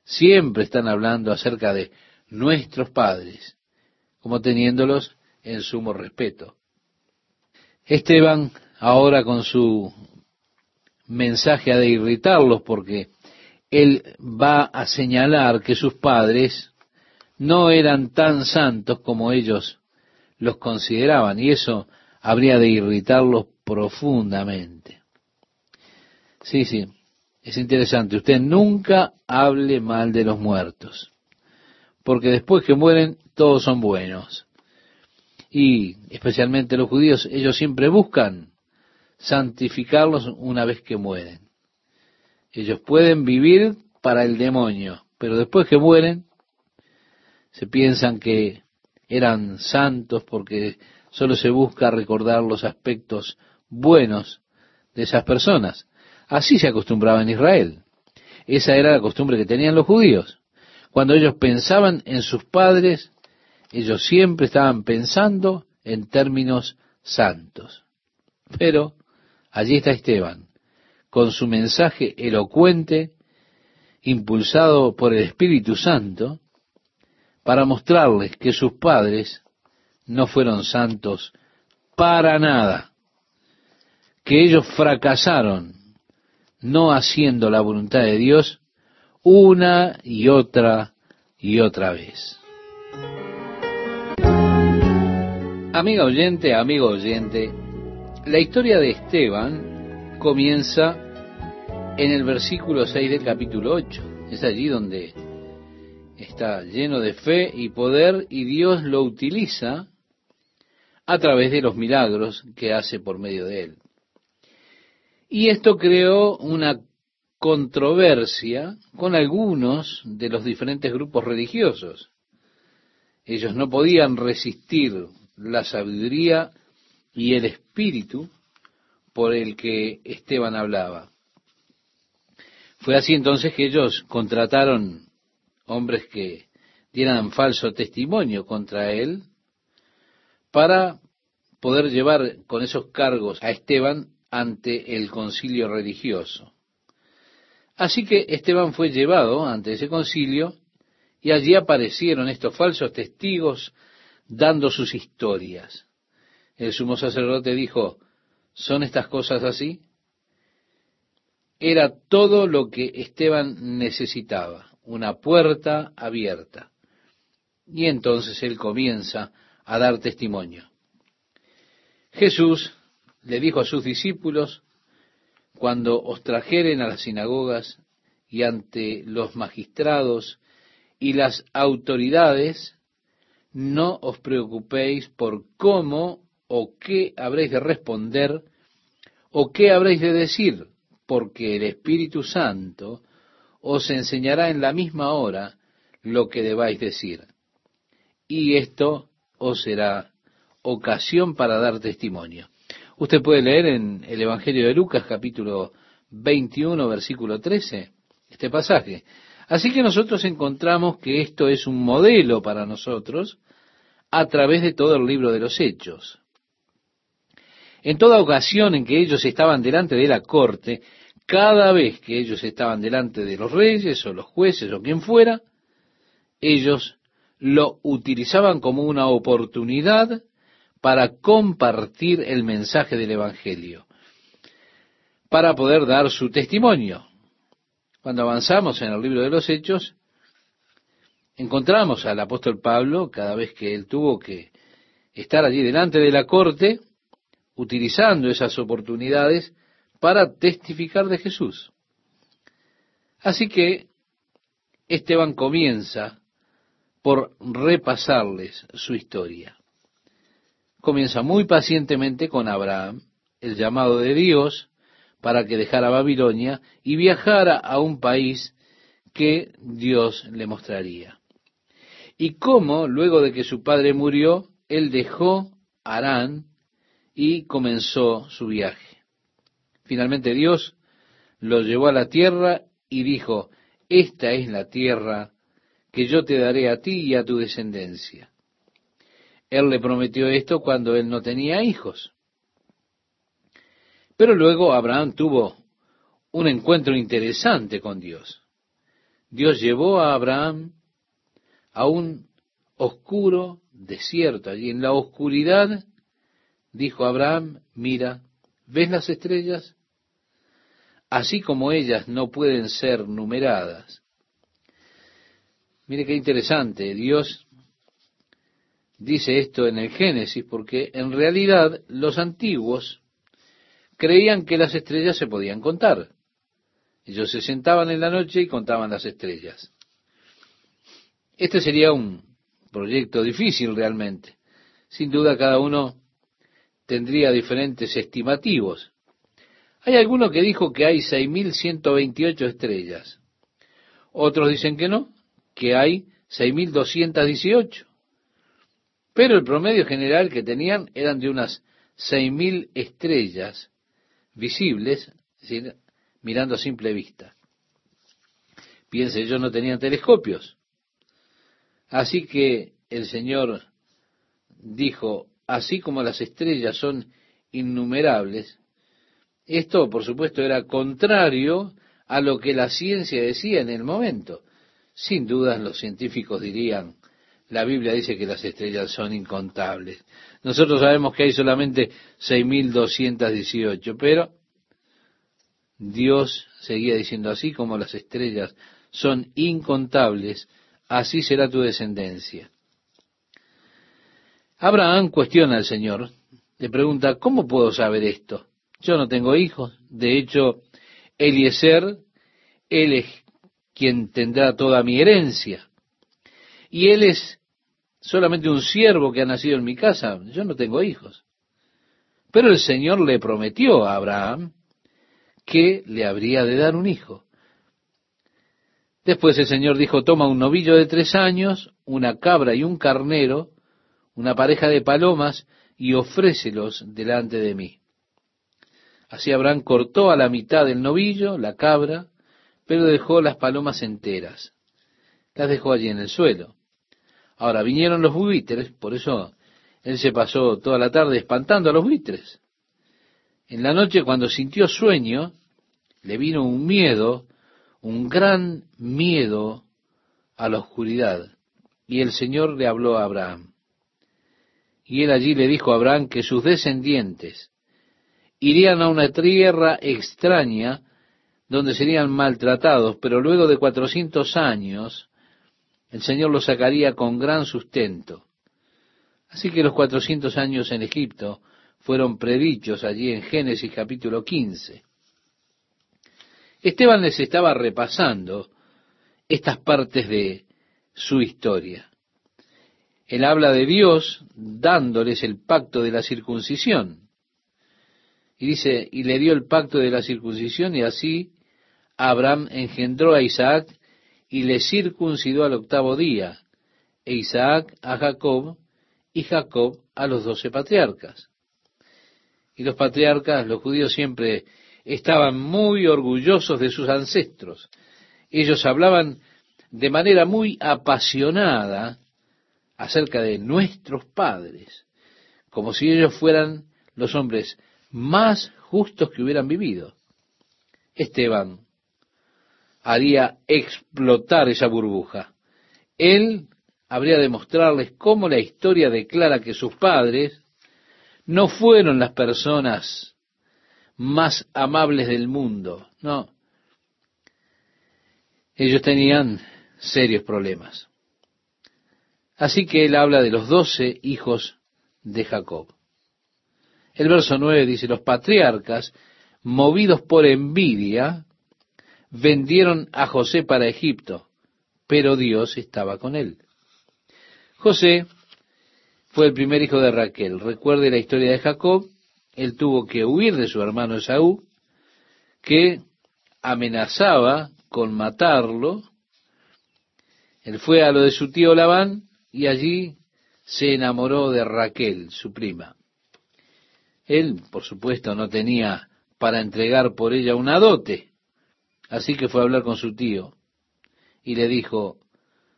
siempre están hablando acerca de nuestros padres, como teniéndolos en sumo respeto. Esteban, ahora con su mensaje ha de irritarlos porque él va a señalar que sus padres no eran tan santos como ellos los consideraban y eso habría de irritarlos profundamente. Sí, sí, es interesante. Usted nunca hable mal de los muertos, porque después que mueren todos son buenos. Y especialmente los judíos, ellos siempre buscan santificarlos una vez que mueren. Ellos pueden vivir para el demonio, pero después que mueren, se piensan que eran santos porque solo se busca recordar los aspectos buenos de esas personas. Así se acostumbraba en Israel. Esa era la costumbre que tenían los judíos. Cuando ellos pensaban en sus padres, ellos siempre estaban pensando en términos santos. Pero allí está Esteban, con su mensaje elocuente, impulsado por el Espíritu Santo, para mostrarles que sus padres no fueron santos para nada, que ellos fracasaron no haciendo la voluntad de Dios una y otra y otra vez. Amiga oyente, amigo oyente, la historia de Esteban comienza en el versículo 6 del capítulo 8. Es allí donde está lleno de fe y poder y Dios lo utiliza a través de los milagros que hace por medio de él. Y esto creó una controversia con algunos de los diferentes grupos religiosos. Ellos no podían resistir la sabiduría y el espíritu por el que Esteban hablaba. Fue así entonces que ellos contrataron hombres que dieran falso testimonio contra él, para poder llevar con esos cargos a Esteban ante el concilio religioso. Así que Esteban fue llevado ante ese concilio y allí aparecieron estos falsos testigos dando sus historias. El sumo sacerdote dijo, ¿son estas cosas así? Era todo lo que Esteban necesitaba una puerta abierta. Y entonces él comienza a dar testimonio. Jesús le dijo a sus discípulos, cuando os trajeren a las sinagogas y ante los magistrados y las autoridades, no os preocupéis por cómo o qué habréis de responder o qué habréis de decir, porque el Espíritu Santo os enseñará en la misma hora lo que debáis decir. Y esto os será ocasión para dar testimonio. Usted puede leer en el Evangelio de Lucas capítulo 21 versículo 13 este pasaje. Así que nosotros encontramos que esto es un modelo para nosotros a través de todo el libro de los hechos. En toda ocasión en que ellos estaban delante de la corte, cada vez que ellos estaban delante de los reyes o los jueces o quien fuera, ellos lo utilizaban como una oportunidad para compartir el mensaje del Evangelio, para poder dar su testimonio. Cuando avanzamos en el libro de los Hechos, encontramos al apóstol Pablo, cada vez que él tuvo que estar allí delante de la corte, utilizando esas oportunidades para testificar de Jesús. Así que Esteban comienza por repasarles su historia. Comienza muy pacientemente con Abraham, el llamado de Dios para que dejara Babilonia y viajara a un país que Dios le mostraría. Y cómo, luego de que su padre murió, él dejó Arán y comenzó su viaje. Finalmente Dios lo llevó a la tierra y dijo, esta es la tierra que yo te daré a ti y a tu descendencia. Él le prometió esto cuando él no tenía hijos. Pero luego Abraham tuvo un encuentro interesante con Dios. Dios llevó a Abraham a un oscuro desierto. Allí en la oscuridad dijo Abraham, mira, ¿ves las estrellas? así como ellas no pueden ser numeradas. Mire qué interesante, Dios dice esto en el Génesis, porque en realidad los antiguos creían que las estrellas se podían contar. Ellos se sentaban en la noche y contaban las estrellas. Este sería un proyecto difícil realmente. Sin duda cada uno tendría diferentes estimativos. Hay alguno que dijo que hay 6.128 estrellas. Otros dicen que no, que hay 6.218. Pero el promedio general que tenían eran de unas 6.000 estrellas visibles, mirando a simple vista. Piense, ellos no tenían telescopios. Así que el Señor dijo, así como las estrellas son innumerables, esto por supuesto era contrario a lo que la ciencia decía en el momento. Sin dudas los científicos dirían, la Biblia dice que las estrellas son incontables. Nosotros sabemos que hay solamente 6.218, pero Dios seguía diciendo así como las estrellas son incontables, así será tu descendencia. Abraham cuestiona al Señor, le pregunta, ¿cómo puedo saber esto? Yo no tengo hijos, de hecho, Eliezer, él es quien tendrá toda mi herencia, y él es solamente un siervo que ha nacido en mi casa, yo no tengo hijos. Pero el Señor le prometió a Abraham que le habría de dar un hijo. Después el Señor dijo, toma un novillo de tres años, una cabra y un carnero, una pareja de palomas, y ofrécelos delante de mí. Así Abraham cortó a la mitad el novillo, la cabra, pero dejó las palomas enteras. Las dejó allí en el suelo. Ahora vinieron los buitres, por eso él se pasó toda la tarde espantando a los buitres. En la noche, cuando sintió sueño, le vino un miedo un gran miedo a la oscuridad. Y el Señor le habló a Abraham. Y él allí le dijo a Abraham que sus descendientes irían a una tierra extraña donde serían maltratados, pero luego de cuatrocientos años el Señor los sacaría con gran sustento. Así que los cuatrocientos años en Egipto fueron predichos allí en Génesis capítulo 15. Esteban les estaba repasando estas partes de su historia. Él habla de Dios dándoles el pacto de la circuncisión. Y dice, y le dio el pacto de la circuncisión y así Abraham engendró a Isaac y le circuncidó al octavo día, e Isaac a Jacob y Jacob a los doce patriarcas. Y los patriarcas, los judíos siempre estaban muy orgullosos de sus ancestros. Ellos hablaban de manera muy apasionada acerca de nuestros padres, como si ellos fueran los hombres más justos que hubieran vivido. Esteban haría explotar esa burbuja. Él habría de mostrarles cómo la historia declara que sus padres no fueron las personas más amables del mundo. No. Ellos tenían serios problemas. Así que él habla de los doce hijos de Jacob. El verso nueve dice, los patriarcas, movidos por envidia, vendieron a José para Egipto, pero Dios estaba con él. José fue el primer hijo de Raquel. Recuerde la historia de Jacob, él tuvo que huir de su hermano Esaú, que amenazaba con matarlo. Él fue a lo de su tío Labán y allí se enamoró de Raquel, su prima. Él, por supuesto, no tenía para entregar por ella una dote, así que fue a hablar con su tío y le dijo,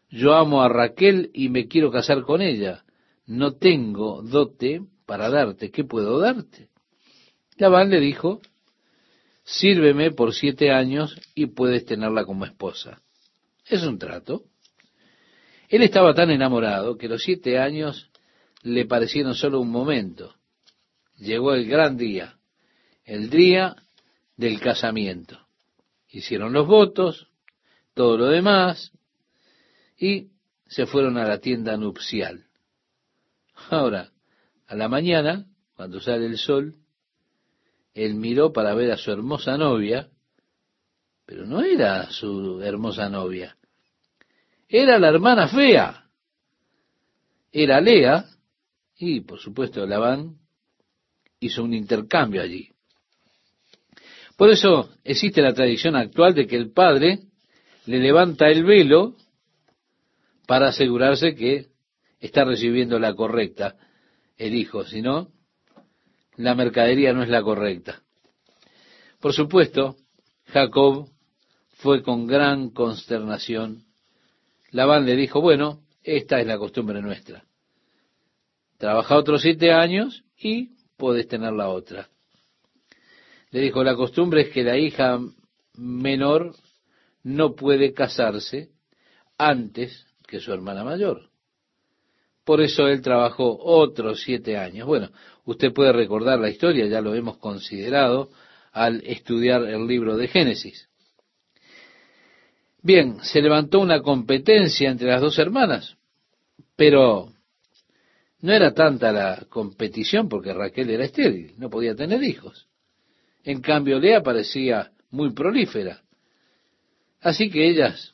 yo amo a Raquel y me quiero casar con ella, no tengo dote para darte, ¿qué puedo darte? Labán le dijo, sírveme por siete años y puedes tenerla como esposa. Es un trato. Él estaba tan enamorado que los siete años le parecieron solo un momento. Llegó el gran día, el día del casamiento. Hicieron los votos, todo lo demás, y se fueron a la tienda nupcial. Ahora, a la mañana, cuando sale el sol, él miró para ver a su hermosa novia, pero no era su hermosa novia. era la hermana fea. Era Lea, y por supuesto Labán hizo un intercambio allí. Por eso existe la tradición actual de que el padre le levanta el velo para asegurarse que está recibiendo la correcta el hijo, si no, la mercadería no es la correcta. Por supuesto, Jacob fue con gran consternación. Labán le dijo, bueno, esta es la costumbre nuestra. Trabaja otros siete años y puedes tener la otra. Le dijo, la costumbre es que la hija menor no puede casarse antes que su hermana mayor. Por eso él trabajó otros siete años. Bueno, usted puede recordar la historia, ya lo hemos considerado al estudiar el libro de Génesis. Bien, se levantó una competencia entre las dos hermanas, pero no era tanta la competición porque Raquel era estéril, no podía tener hijos. En cambio, Lea parecía muy prolífera. Así que ellas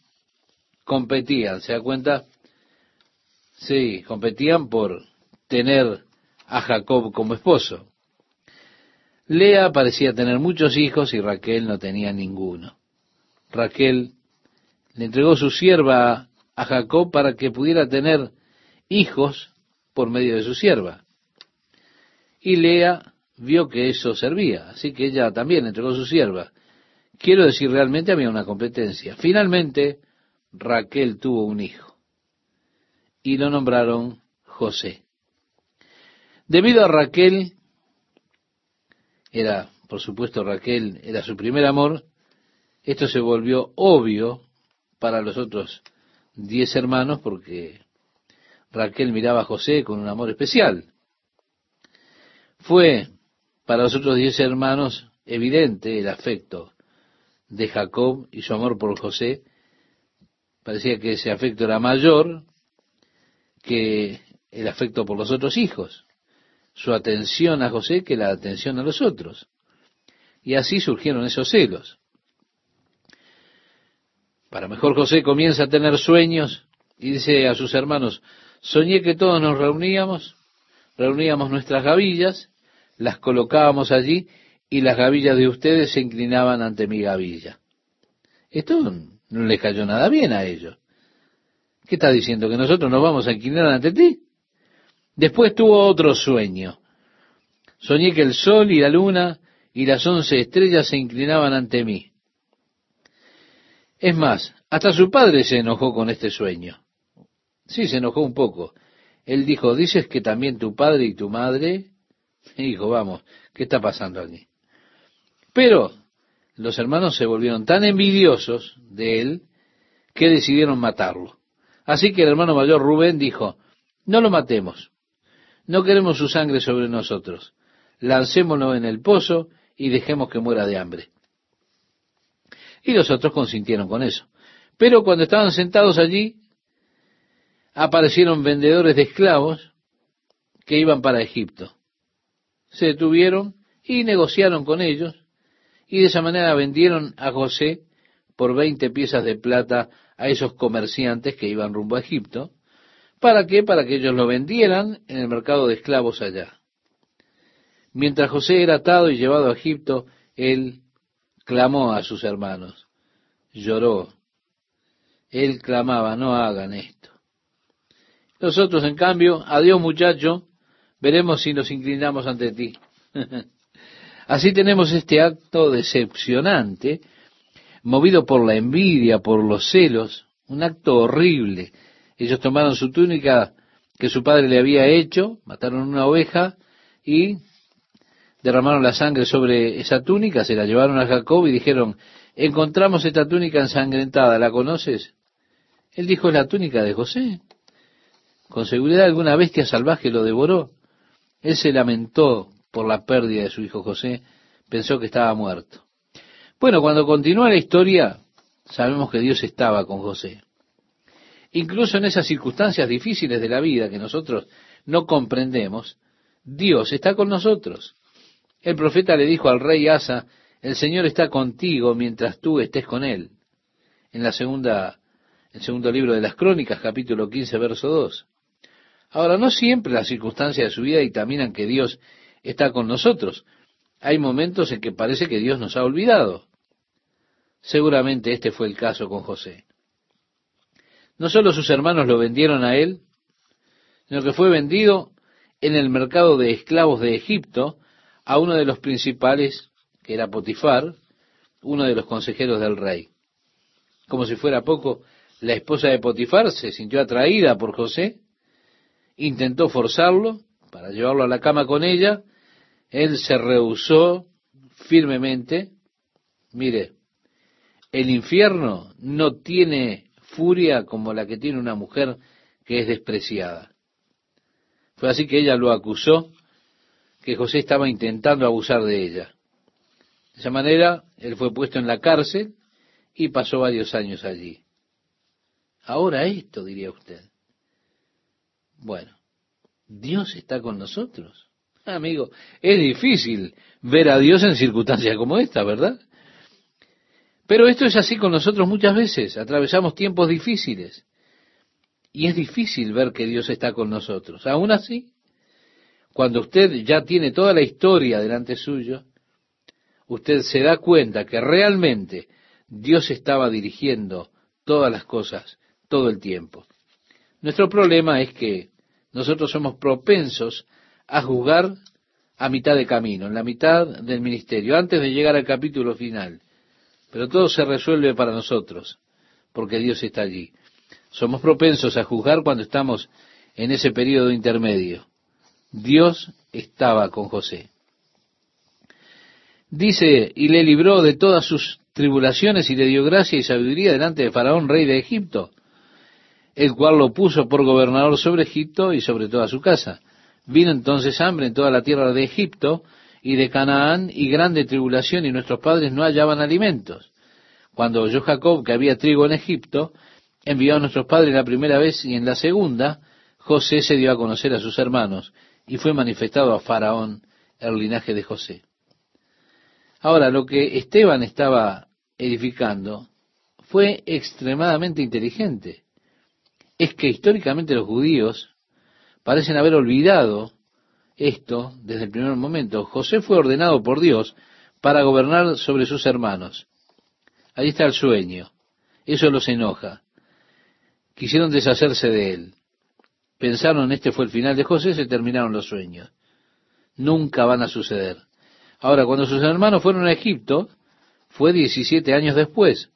competían, ¿se da cuenta? Sí, competían por tener a Jacob como esposo. Lea parecía tener muchos hijos y Raquel no tenía ninguno. Raquel le entregó su sierva a Jacob para que pudiera tener hijos por medio de su sierva. Y Lea vio que eso servía, así que ella también entregó su sierva. Quiero decir, realmente había una competencia. Finalmente, Raquel tuvo un hijo y lo nombraron José. Debido a Raquel, era, por supuesto, Raquel era su primer amor, esto se volvió obvio para los otros diez hermanos porque Raquel miraba a José con un amor especial. Fue para los otros diez hermanos evidente el afecto de Jacob y su amor por José. Parecía que ese afecto era mayor que el afecto por los otros hijos, su atención a José que la atención a los otros. Y así surgieron esos celos. Para mejor José comienza a tener sueños y dice a sus hermanos, Soñé que todos nos reuníamos, reuníamos nuestras gavillas, las colocábamos allí y las gavillas de ustedes se inclinaban ante mi gavilla. Esto no les cayó nada bien a ellos. ¿Qué está diciendo? ¿Que nosotros nos vamos a inclinar ante ti? Después tuvo otro sueño. Soñé que el sol y la luna y las once estrellas se inclinaban ante mí. Es más, hasta su padre se enojó con este sueño. Sí, se enojó un poco. Él dijo, ¿dices que también tu padre y tu madre? Dijo, vamos, ¿qué está pasando aquí? Pero los hermanos se volvieron tan envidiosos de él que decidieron matarlo. Así que el hermano mayor Rubén dijo, no lo matemos, no queremos su sangre sobre nosotros, lancémonos en el pozo y dejemos que muera de hambre. Y los otros consintieron con eso. Pero cuando estaban sentados allí, aparecieron vendedores de esclavos que iban para Egipto. Se detuvieron y negociaron con ellos y de esa manera vendieron a José por veinte piezas de plata a esos comerciantes que iban rumbo a Egipto. ¿Para qué? Para que ellos lo vendieran en el mercado de esclavos allá. Mientras José era atado y llevado a Egipto, él clamó a sus hermanos, lloró. Él clamaba, no hagan esto. Nosotros, en cambio, adiós muchacho, veremos si nos inclinamos ante ti. Así tenemos este acto decepcionante, movido por la envidia, por los celos, un acto horrible. Ellos tomaron su túnica que su padre le había hecho, mataron una oveja y derramaron la sangre sobre esa túnica, se la llevaron a Jacob y dijeron, encontramos esta túnica ensangrentada, ¿la conoces? Él dijo, es la túnica de José. Con seguridad alguna bestia salvaje lo devoró. Él se lamentó por la pérdida de su hijo José, pensó que estaba muerto. Bueno, cuando continúa la historia, sabemos que Dios estaba con José. Incluso en esas circunstancias difíciles de la vida que nosotros no comprendemos, Dios está con nosotros. El profeta le dijo al rey Asa, el Señor está contigo mientras tú estés con él. En la segunda El segundo libro de las Crónicas, capítulo 15, verso 2. Ahora, no siempre las circunstancias de su vida dictaminan que Dios está con nosotros. Hay momentos en que parece que Dios nos ha olvidado. Seguramente este fue el caso con José. No solo sus hermanos lo vendieron a él, sino que fue vendido en el mercado de esclavos de Egipto a uno de los principales, que era Potifar, uno de los consejeros del rey. Como si fuera poco, la esposa de Potifar se sintió atraída por José, intentó forzarlo para llevarlo a la cama con ella, él se rehusó firmemente. Mire, el infierno no tiene furia como la que tiene una mujer que es despreciada. Fue así que ella lo acusó que José estaba intentando abusar de ella. De esa manera, él fue puesto en la cárcel y pasó varios años allí. Ahora esto, diría usted. Bueno, Dios está con nosotros. Amigo, es difícil ver a Dios en circunstancias como esta, ¿verdad? Pero esto es así con nosotros muchas veces. Atravesamos tiempos difíciles. Y es difícil ver que Dios está con nosotros. Aún así, cuando usted ya tiene toda la historia delante suyo, usted se da cuenta que realmente Dios estaba dirigiendo todas las cosas todo el tiempo. Nuestro problema es que nosotros somos propensos a juzgar a mitad de camino, en la mitad del ministerio, antes de llegar al capítulo final. Pero todo se resuelve para nosotros, porque Dios está allí. Somos propensos a juzgar cuando estamos en ese periodo intermedio. Dios estaba con José. Dice, y le libró de todas sus tribulaciones y le dio gracia y sabiduría delante de Faraón, rey de Egipto, el cual lo puso por gobernador sobre Egipto y sobre toda su casa. Vino entonces hambre en toda la tierra de Egipto y de Canaán y grande tribulación y nuestros padres no hallaban alimentos. Cuando oyó Jacob que había trigo en Egipto, envió a nuestros padres la primera vez y en la segunda, José se dio a conocer a sus hermanos y fue manifestado a Faraón el linaje de José. Ahora, lo que Esteban estaba edificando fue extremadamente inteligente. Es que históricamente los judíos parecen haber olvidado esto desde el primer momento. José fue ordenado por Dios para gobernar sobre sus hermanos. Ahí está el sueño. Eso los enoja. Quisieron deshacerse de él pensaron este fue el final de José, se terminaron los sueños. Nunca van a suceder. Ahora, cuando sus hermanos fueron a Egipto, fue 17 años después.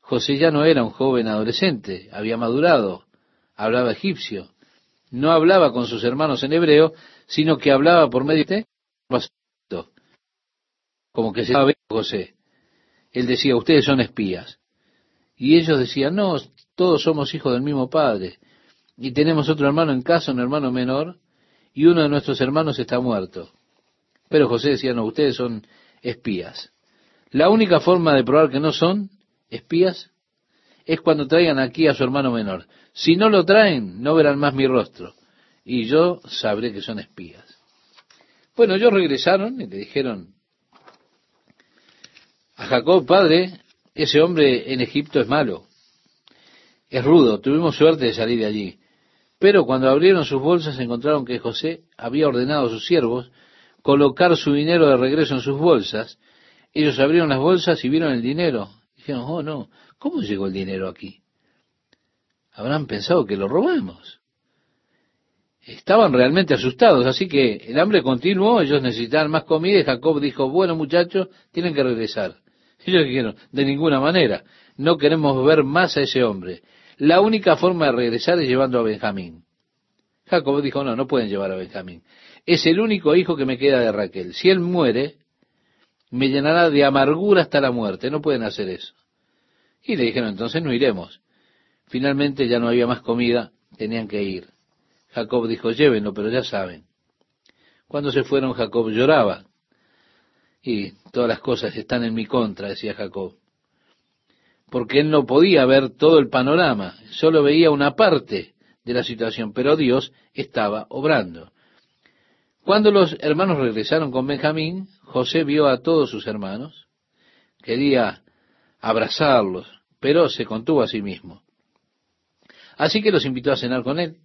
José ya no era un joven adolescente, había madurado, hablaba egipcio. No hablaba con sus hermanos en hebreo, sino que hablaba por medio de como que se estaba José. Él decía, ustedes son espías. Y ellos decían, no, todos somos hijos del mismo padre y tenemos otro hermano en casa, un hermano menor, y uno de nuestros hermanos está muerto. Pero José decía, no, ustedes son espías. La única forma de probar que no son espías es cuando traigan aquí a su hermano menor. Si no lo traen, no verán más mi rostro. Y yo sabré que son espías. Bueno, ellos regresaron y le dijeron a Jacob, padre, ese hombre en Egipto es malo, es rudo, tuvimos suerte de salir de allí. Pero cuando abrieron sus bolsas encontraron que José había ordenado a sus siervos colocar su dinero de regreso en sus bolsas. Ellos abrieron las bolsas y vieron el dinero. Dijeron, oh no, ¿cómo llegó el dinero aquí? Habrán pensado que lo robamos. Estaban realmente asustados, así que el hambre continuó, ellos necesitaban más comida y Jacob dijo, bueno muchachos, tienen que regresar. Ellos dijeron, de ninguna manera, no queremos ver más a ese hombre. La única forma de regresar es llevando a Benjamín. Jacob dijo, no, no pueden llevar a Benjamín. Es el único hijo que me queda de Raquel. Si él muere, me llenará de amargura hasta la muerte. No pueden hacer eso. Y le dijeron, entonces no iremos. Finalmente ya no había más comida, tenían que ir. Jacob dijo, llévenlo, pero ya saben. Cuando se fueron, Jacob lloraba. Y todas las cosas están en mi contra, decía Jacob porque él no podía ver todo el panorama, solo veía una parte de la situación, pero Dios estaba obrando. Cuando los hermanos regresaron con Benjamín, José vio a todos sus hermanos, quería abrazarlos, pero se contuvo a sí mismo. Así que los invitó a cenar con él.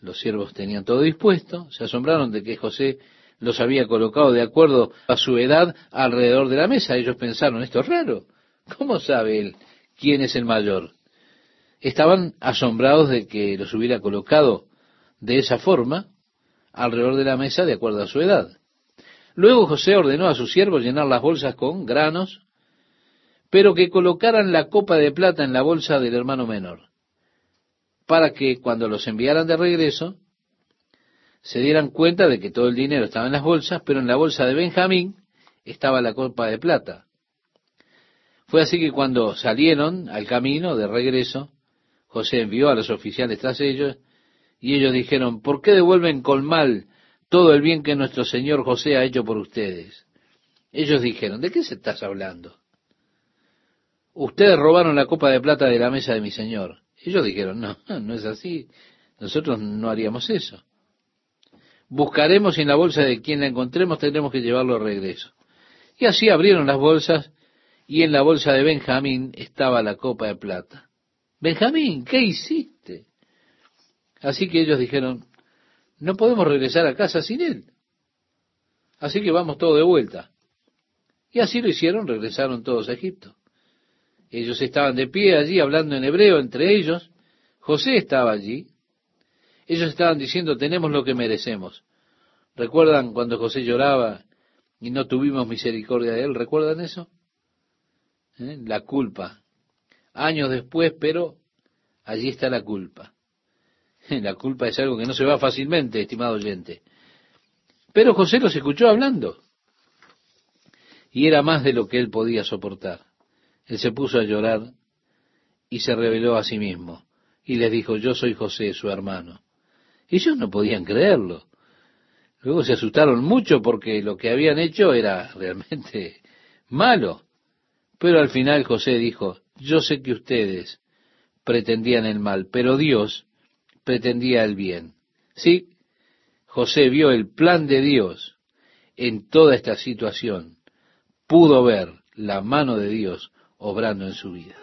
Los siervos tenían todo dispuesto, se asombraron de que José los había colocado de acuerdo a su edad alrededor de la mesa. Ellos pensaron, esto es raro. ¿Cómo sabe él quién es el mayor? Estaban asombrados de que los hubiera colocado de esa forma alrededor de la mesa de acuerdo a su edad. Luego José ordenó a sus siervos llenar las bolsas con granos, pero que colocaran la copa de plata en la bolsa del hermano menor, para que cuando los enviaran de regreso, se dieran cuenta de que todo el dinero estaba en las bolsas, pero en la bolsa de Benjamín estaba la copa de plata. Fue así que cuando salieron al camino de regreso, José envió a los oficiales tras ellos, y ellos dijeron, ¿por qué devuelven con mal todo el bien que nuestro Señor José ha hecho por ustedes? Ellos dijeron, ¿de qué se estás hablando? Ustedes robaron la copa de plata de la mesa de mi Señor. Ellos dijeron, no, no es así, nosotros no haríamos eso. Buscaremos y en la bolsa de quien la encontremos tendremos que llevarlo a regreso. Y así abrieron las bolsas y en la bolsa de Benjamín estaba la copa de plata. Benjamín, ¿qué hiciste? Así que ellos dijeron, no podemos regresar a casa sin él. Así que vamos todos de vuelta. Y así lo hicieron, regresaron todos a Egipto. Ellos estaban de pie allí hablando en hebreo entre ellos. José estaba allí. Ellos estaban diciendo, tenemos lo que merecemos. ¿Recuerdan cuando José lloraba y no tuvimos misericordia de él? ¿Recuerdan eso? ¿Eh? La culpa. Años después, pero allí está la culpa. La culpa es algo que no se va fácilmente, estimado oyente. Pero José los escuchó hablando. Y era más de lo que él podía soportar. Él se puso a llorar y se reveló a sí mismo. Y les dijo, yo soy José, su hermano. Ellos no podían creerlo. Luego se asustaron mucho porque lo que habían hecho era realmente malo. Pero al final José dijo, yo sé que ustedes pretendían el mal, pero Dios pretendía el bien. Sí, José vio el plan de Dios en toda esta situación. Pudo ver la mano de Dios obrando en su vida.